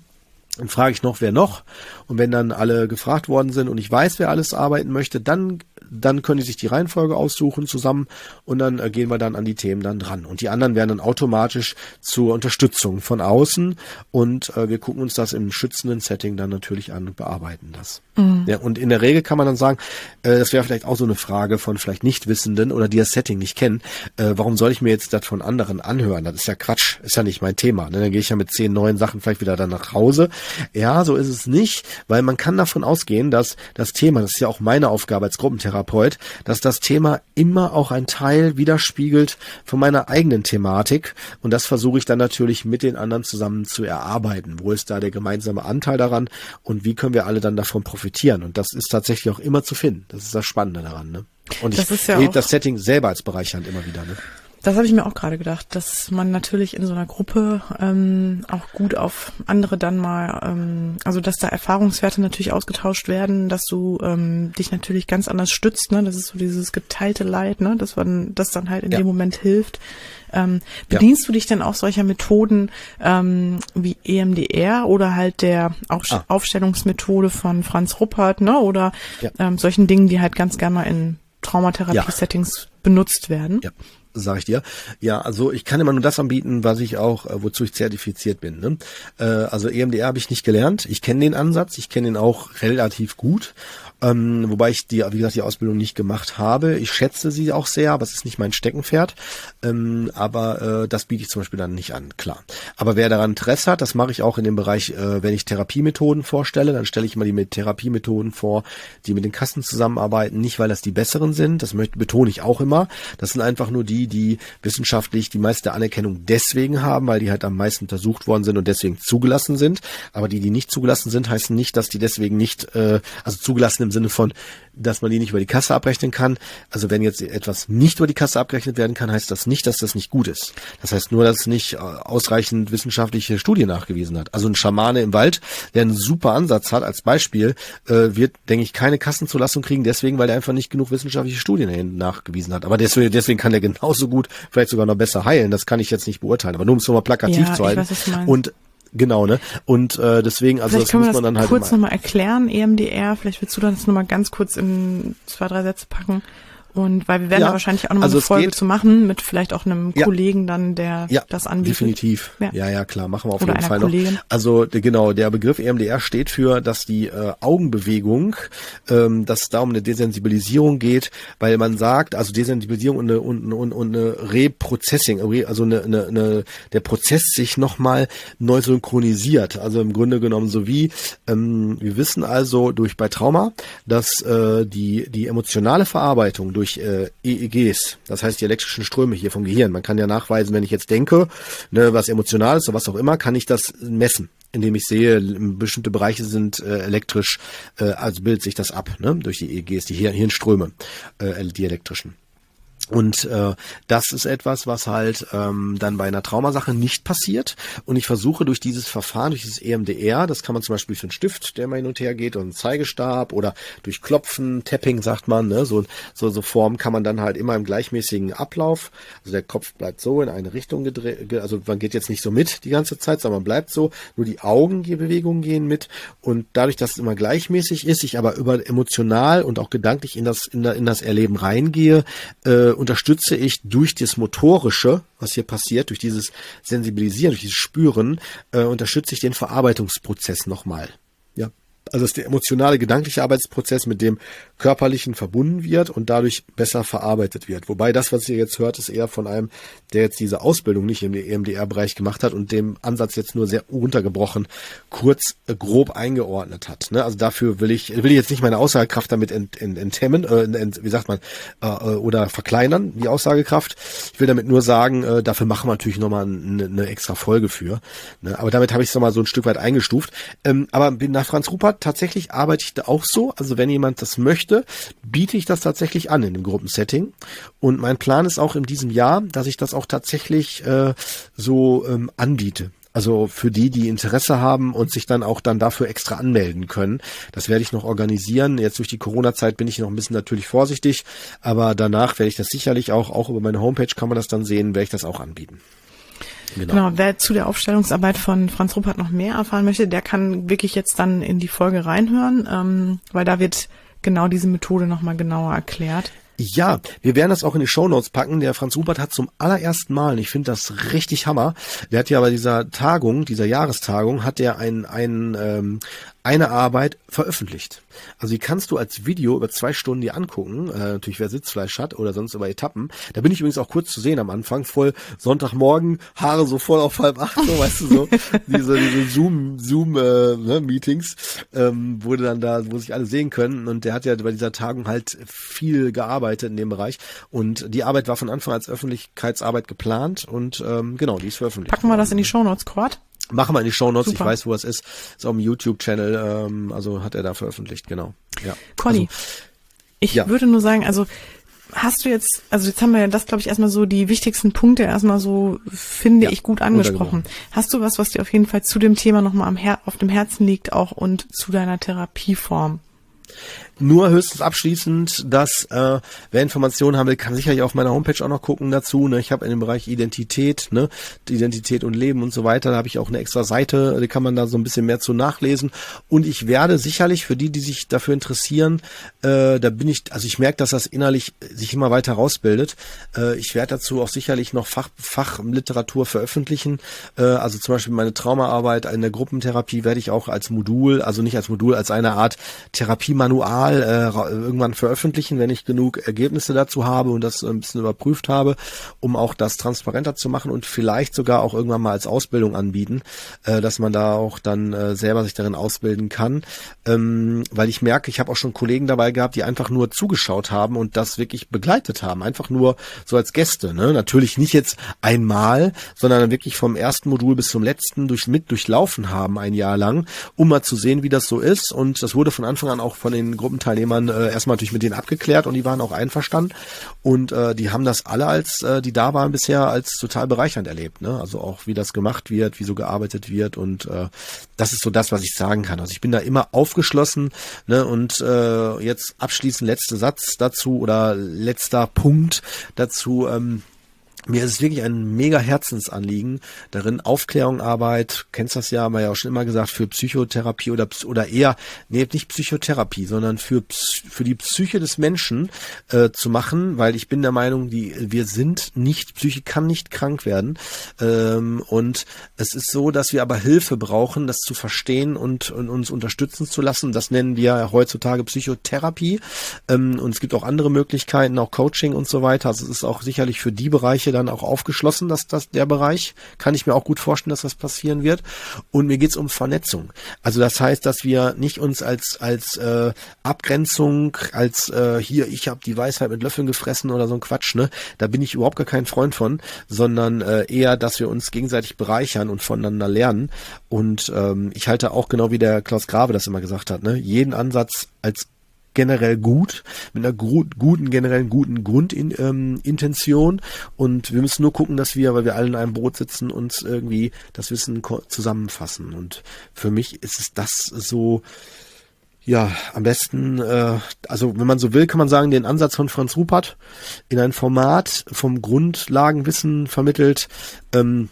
dann frage ich noch, wer noch. Und wenn dann alle gefragt worden sind und ich weiß, wer alles arbeiten möchte, dann dann können die sich die Reihenfolge aussuchen zusammen und dann äh, gehen wir dann an die Themen dann dran. Und die anderen werden dann automatisch zur Unterstützung von außen und äh, wir gucken uns das im schützenden Setting dann natürlich an und bearbeiten das. Mhm. Ja, und in der Regel kann man dann sagen, äh, das wäre vielleicht auch so eine Frage von vielleicht Nichtwissenden oder die das Setting nicht kennen, äh, warum soll ich mir jetzt das von anderen anhören? Das ist ja Quatsch, ist ja nicht mein Thema. Ne? Dann gehe ich ja mit zehn neuen Sachen vielleicht wieder dann nach Hause. Ja, so ist es nicht, weil man kann davon ausgehen, dass das Thema, das ist ja auch meine Aufgabe als Gruppentherapeut, Therapeut, dass das Thema immer auch ein Teil widerspiegelt von meiner eigenen Thematik. Und das versuche ich dann natürlich mit den anderen zusammen zu erarbeiten. Wo ist da der gemeinsame Anteil daran und wie können wir alle dann davon profitieren? Und das ist tatsächlich auch immer zu finden. Das ist das Spannende daran. Ne? Und das ich ja das Setting selber als bereichernd immer wieder. Ne? Das habe ich mir auch gerade gedacht, dass man natürlich in so einer Gruppe ähm, auch gut auf andere dann mal, ähm, also dass da Erfahrungswerte natürlich ausgetauscht werden, dass du ähm, dich natürlich ganz anders stützt, ne? Das ist so dieses geteilte Leid, ne? Dass man das dann halt in ja. dem Moment hilft. Ähm, bedienst ja. du dich denn auch solcher Methoden ähm, wie EMDR oder halt der Auf ah. Aufstellungsmethode von Franz Ruppert, ne? Oder ja. ähm, solchen Dingen, die halt ganz gerne mal in Traumatherapie-Settings benutzt werden? Ja sag ich dir. Ja, also ich kann immer nur das anbieten, was ich auch, äh, wozu ich zertifiziert bin. Ne? Äh, also EMDR habe ich nicht gelernt. Ich kenne den Ansatz, ich kenne ihn auch relativ gut ähm, wobei ich die, wie gesagt, die Ausbildung nicht gemacht habe. Ich schätze sie auch sehr, aber es ist nicht mein Steckenpferd. Ähm, aber äh, das biete ich zum Beispiel dann nicht an, klar. Aber wer daran Interesse hat, das mache ich auch in dem Bereich, äh, wenn ich Therapiemethoden vorstelle, dann stelle ich immer die mit Therapiemethoden vor, die mit den Kassen zusammenarbeiten. Nicht, weil das die besseren sind, das möchte, betone ich auch immer. Das sind einfach nur die, die wissenschaftlich die meiste Anerkennung deswegen haben, weil die halt am meisten untersucht worden sind und deswegen zugelassen sind. Aber die, die nicht zugelassen sind, heißen nicht, dass die deswegen nicht, äh, also zugelassen im Sinne von, dass man die nicht über die Kasse abrechnen kann. Also wenn jetzt etwas nicht über die Kasse abgerechnet werden kann, heißt das nicht, dass das nicht gut ist. Das heißt nur, dass es nicht äh, ausreichend wissenschaftliche Studien nachgewiesen hat. Also ein Schamane im Wald, der einen super Ansatz hat, als Beispiel, äh, wird, denke ich, keine Kassenzulassung kriegen, deswegen, weil er einfach nicht genug wissenschaftliche Studien nachgewiesen hat. Aber deswegen, deswegen kann er genauso gut, vielleicht sogar noch besser heilen. Das kann ich jetzt nicht beurteilen. Aber nur um es nochmal plakativ ja, zu halten. Weiß, und Genau, ne? Und äh, deswegen, also vielleicht das muss man dann halt. Kurz nochmal erklären, EMDR, vielleicht willst du das nochmal ganz kurz in zwei, drei Sätze packen. Und weil wir werden ja, da wahrscheinlich auch noch also eine Folge zu machen mit vielleicht auch einem ja, Kollegen dann, der ja, das anbietet. Definitiv. Ja. ja, ja, klar, machen wir auf Oder jeden Fall Kollegin. noch. Also genau, der Begriff EMDR steht für, dass die äh, Augenbewegung, ähm, dass es da um eine Desensibilisierung geht, weil man sagt, also Desensibilisierung und eine, und, und, und eine Reprocessing, also eine, eine, eine, der Prozess sich nochmal neu synchronisiert. Also im Grunde genommen so wie, ähm, wir wissen also durch bei Trauma, dass äh, die, die emotionale Verarbeitung durch äh, EEGs, das heißt die elektrischen Ströme hier vom Gehirn. Man kann ja nachweisen, wenn ich jetzt denke, ne, was emotional ist oder was auch immer, kann ich das messen indem ich sehe, bestimmte Bereiche sind äh, elektrisch, äh, also bildet sich das ab, ne, durch die EEGs, die Hirnströme, äh, die elektrischen. Und äh, das ist etwas, was halt ähm, dann bei einer Traumasache nicht passiert. Und ich versuche durch dieses Verfahren, durch dieses EMDR, das kann man zum Beispiel für einen Stift, der mal hin und her geht, und einen Zeigestab oder durch Klopfen, Tapping sagt man, ne, so, so, so Formen kann man dann halt immer im gleichmäßigen Ablauf, also der Kopf bleibt so in eine Richtung gedreht, also man geht jetzt nicht so mit die ganze Zeit, sondern man bleibt so, nur die Augenbewegungen gehen mit und dadurch, dass es immer gleichmäßig ist, ich aber über emotional und auch gedanklich in das, in, in das Erleben reingehe, äh, unterstütze ich durch das Motorische, was hier passiert, durch dieses Sensibilisieren, durch dieses Spüren, äh, unterstütze ich den Verarbeitungsprozess nochmal. Ja, also ist der emotionale, gedankliche Arbeitsprozess mit dem körperlichen verbunden wird und dadurch besser verarbeitet wird. Wobei das, was ihr jetzt hört, ist eher von einem, der jetzt diese Ausbildung nicht im EMDR-Bereich gemacht hat und dem Ansatz jetzt nur sehr runtergebrochen, kurz, äh, grob eingeordnet hat. Ne? Also dafür will ich, will ich jetzt nicht meine Aussagekraft damit ent, ent, enthemmen, äh, ent, wie sagt man, äh, äh, oder verkleinern, die Aussagekraft. Ich will damit nur sagen, äh, dafür machen wir natürlich nochmal eine, eine extra Folge für. Ne? Aber damit habe ich es nochmal so ein Stück weit eingestuft. Ähm, aber nach Franz Rupert tatsächlich arbeite ich da auch so. Also wenn jemand das möchte, biete ich das tatsächlich an in dem Gruppensetting. Und mein Plan ist auch in diesem Jahr, dass ich das auch tatsächlich äh, so ähm, anbiete. Also für die, die Interesse haben und sich dann auch dann dafür extra anmelden können. Das werde ich noch organisieren. Jetzt durch die Corona-Zeit bin ich noch ein bisschen natürlich vorsichtig, aber danach werde ich das sicherlich auch, auch über meine Homepage kann man das dann sehen, werde ich das auch anbieten. Genau. genau. wer zu der Aufstellungsarbeit von Franz Ruppert noch mehr erfahren möchte, der kann wirklich jetzt dann in die Folge reinhören, ähm, weil da wird genau diese Methode nochmal genauer erklärt. Ja, wir werden das auch in die Shownotes packen. Der Franz Hubert hat zum allerersten Mal, und ich finde das richtig Hammer, der hat ja bei dieser Tagung, dieser Jahrestagung, hat er ein, ein, ähm, eine Arbeit veröffentlicht. Also die kannst du als Video über zwei Stunden dir angucken, äh, natürlich wer Sitzfleisch hat oder sonst über Etappen. Da bin ich übrigens auch kurz zu sehen am Anfang, voll Sonntagmorgen, Haare so voll auf halb acht, so weißt du so, diese, diese Zoom, Zoom äh, ne, Meetings, ähm, wurde dann da, wo sich alle sehen können. Und der hat ja bei dieser Tagung halt viel gearbeitet in dem Bereich. Und die Arbeit war von Anfang als Öffentlichkeitsarbeit geplant und ähm, genau, die ist veröffentlicht. Packen wir das in die Show Notes, Quad? Machen wir in die Show Notes. Ich weiß, wo es ist. Ist auf dem YouTube-Channel. Ähm, also hat er da veröffentlicht, genau. Ja. Conny, also, ich ja. würde nur sagen, also hast du jetzt, also jetzt haben wir ja das, glaube ich, erstmal so die wichtigsten Punkte erstmal so, finde ja, ich, gut angesprochen. Hast du was, was dir auf jeden Fall zu dem Thema nochmal am Her auf dem Herzen liegt, auch und zu deiner Therapieform? Nur höchstens abschließend, dass äh, wer Informationen haben will, kann sicherlich auf meiner Homepage auch noch gucken dazu. Ne? Ich habe in dem Bereich Identität, ne, Identität und Leben und so weiter, da habe ich auch eine extra Seite, die kann man da so ein bisschen mehr zu nachlesen. Und ich werde sicherlich für die, die sich dafür interessieren, äh, da bin ich, also ich merke, dass das innerlich sich immer weiter rausbildet. Äh, ich werde dazu auch sicherlich noch Fach, Fachliteratur veröffentlichen. Äh, also zum Beispiel meine Traumaarbeit in der Gruppentherapie werde ich auch als Modul, also nicht als Modul, als eine Art Therapiemanual mal äh, irgendwann veröffentlichen, wenn ich genug Ergebnisse dazu habe und das ein bisschen überprüft habe, um auch das transparenter zu machen und vielleicht sogar auch irgendwann mal als Ausbildung anbieten, äh, dass man da auch dann äh, selber sich darin ausbilden kann. Ähm, weil ich merke, ich habe auch schon Kollegen dabei gehabt, die einfach nur zugeschaut haben und das wirklich begleitet haben. Einfach nur so als Gäste. Ne? Natürlich nicht jetzt einmal, sondern wirklich vom ersten Modul bis zum letzten durch, mit durchlaufen haben ein Jahr lang, um mal zu sehen, wie das so ist. Und das wurde von Anfang an auch von den Gruppen Teilnehmern äh, erstmal natürlich mit denen abgeklärt und die waren auch einverstanden und äh, die haben das alle als, äh, die da waren bisher als total bereichernd erlebt, ne? Also auch wie das gemacht wird, wie so gearbeitet wird und äh, das ist so das, was ich sagen kann. Also ich bin da immer aufgeschlossen, ne? Und äh, jetzt abschließend letzter Satz dazu oder letzter Punkt dazu. Ähm, mir ist es wirklich ein mega Herzensanliegen, darin Aufklärungarbeit, kennst das ja, haben wir ja auch schon immer gesagt, für Psychotherapie oder, oder eher, nee, nicht Psychotherapie, sondern für, für die Psyche des Menschen äh, zu machen, weil ich bin der Meinung, die, wir sind nicht, Psyche kann nicht krank werden. Ähm, und es ist so, dass wir aber Hilfe brauchen, das zu verstehen und, und uns unterstützen zu lassen. Das nennen wir heutzutage Psychotherapie. Ähm, und es gibt auch andere Möglichkeiten, auch Coaching und so weiter. Also es ist auch sicherlich für die Bereiche Bereiche dann auch aufgeschlossen, dass das der Bereich. Kann ich mir auch gut vorstellen, dass das passieren wird. Und mir geht's um Vernetzung. Also das heißt, dass wir nicht uns als als äh, Abgrenzung, als äh, hier, ich habe die Weisheit mit Löffeln gefressen oder so ein Quatsch, ne? Da bin ich überhaupt gar kein Freund von, sondern äh, eher, dass wir uns gegenseitig bereichern und voneinander lernen. Und ähm, ich halte auch genau wie der Klaus Grave das immer gesagt hat, ne? Jeden Ansatz als generell gut, mit einer guten, generellen guten Grundintention. Ähm, und wir müssen nur gucken, dass wir, weil wir alle in einem Boot sitzen, uns irgendwie das Wissen zusammenfassen. Und für mich ist es das so, ja, am besten, äh, also wenn man so will, kann man sagen, den Ansatz von Franz Rupert in ein Format vom Grundlagenwissen vermittelt, ähm,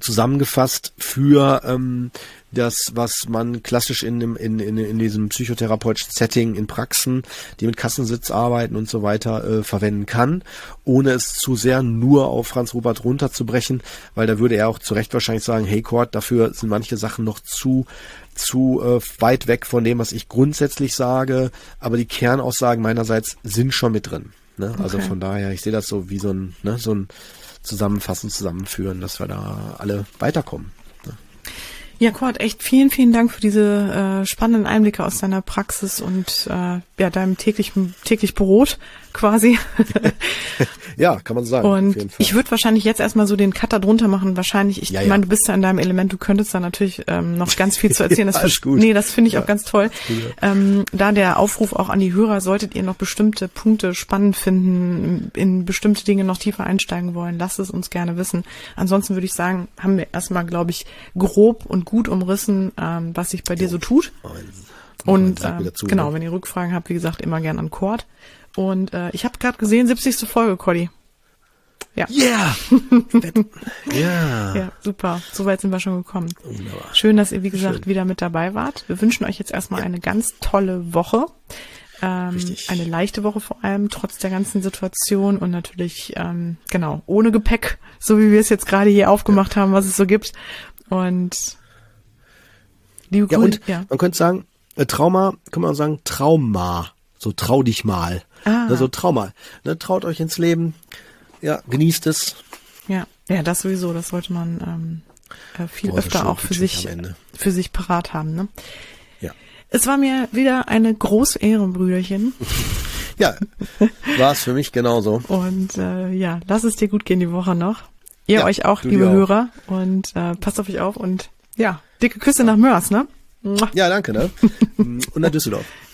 zusammengefasst für ähm, das, was man klassisch in, dem, in, in, in diesem psychotherapeutischen Setting in Praxen, die mit Kassensitz arbeiten und so weiter, äh, verwenden kann, ohne es zu sehr nur auf Franz Rupert runterzubrechen, weil da würde er auch zu Recht wahrscheinlich sagen, hey Kurt, dafür sind manche Sachen noch zu zu äh, weit weg von dem, was ich grundsätzlich sage, aber die Kernaussagen meinerseits sind schon mit drin. Ne? Also okay. von daher, ich sehe das so wie so ein, ne, so ein Zusammenfassen, Zusammenführen, dass wir da alle weiterkommen. Ne? Ja, Kurt, echt vielen, vielen Dank für diese äh, spannenden Einblicke aus deiner Praxis und äh, ja, deinem täglichen täglich Brot quasi. ja, kann man sagen. Und ich würde wahrscheinlich jetzt erstmal so den Cutter drunter machen. Wahrscheinlich, ich ja, ja. meine, du bist ja in deinem Element, du könntest da natürlich ähm, noch ganz viel zu erzählen. Das ja, gut. Nee, das finde ich ja. auch ganz toll. Ähm, da der Aufruf auch an die Hörer, solltet ihr noch bestimmte Punkte spannend finden, in bestimmte Dinge noch tiefer einsteigen wollen, lasst es uns gerne wissen. Ansonsten würde ich sagen, haben wir erstmal, glaube ich, grob und gut umrissen, ähm, was sich bei dir so tut. Und äh, genau, ne? wenn ihr Rückfragen habt, wie gesagt, immer gern an Cord. Und äh, ich habe gerade gesehen, 70. Folge, Cody. Ja. Yeah! ja. Ja, super. So weit sind wir schon gekommen. Wunderbar. Schön, dass ihr, wie gesagt, Schön. wieder mit dabei wart. Wir wünschen euch jetzt erstmal ja. eine ganz tolle Woche. Ähm, eine leichte Woche vor allem, trotz der ganzen Situation und natürlich, ähm, genau, ohne Gepäck, so wie wir es jetzt gerade hier aufgemacht ja. haben, was es so gibt. Und liebe ja, und ja. man könnte sagen, äh, Trauma, kann man sagen, Trauma. So trau dich mal. Ah. Ne, so trau mal. Ne, traut euch ins Leben. Ja, genießt es. Ja, ja, das sowieso. Das sollte man ähm, äh, viel oh, öfter auch für sich, für sich parat haben. Ne? Ja. Es war mir wieder eine große Ehre, Brüderchen. ja, war es für mich genauso. Und äh, ja, lass es dir gut gehen die Woche noch. Ihr ja, euch auch, liebe Hörer. Und äh, passt auf euch auf und ja, dicke Küsse nach Mörs, ne? Ja, danke, ne? Und nach Düsseldorf.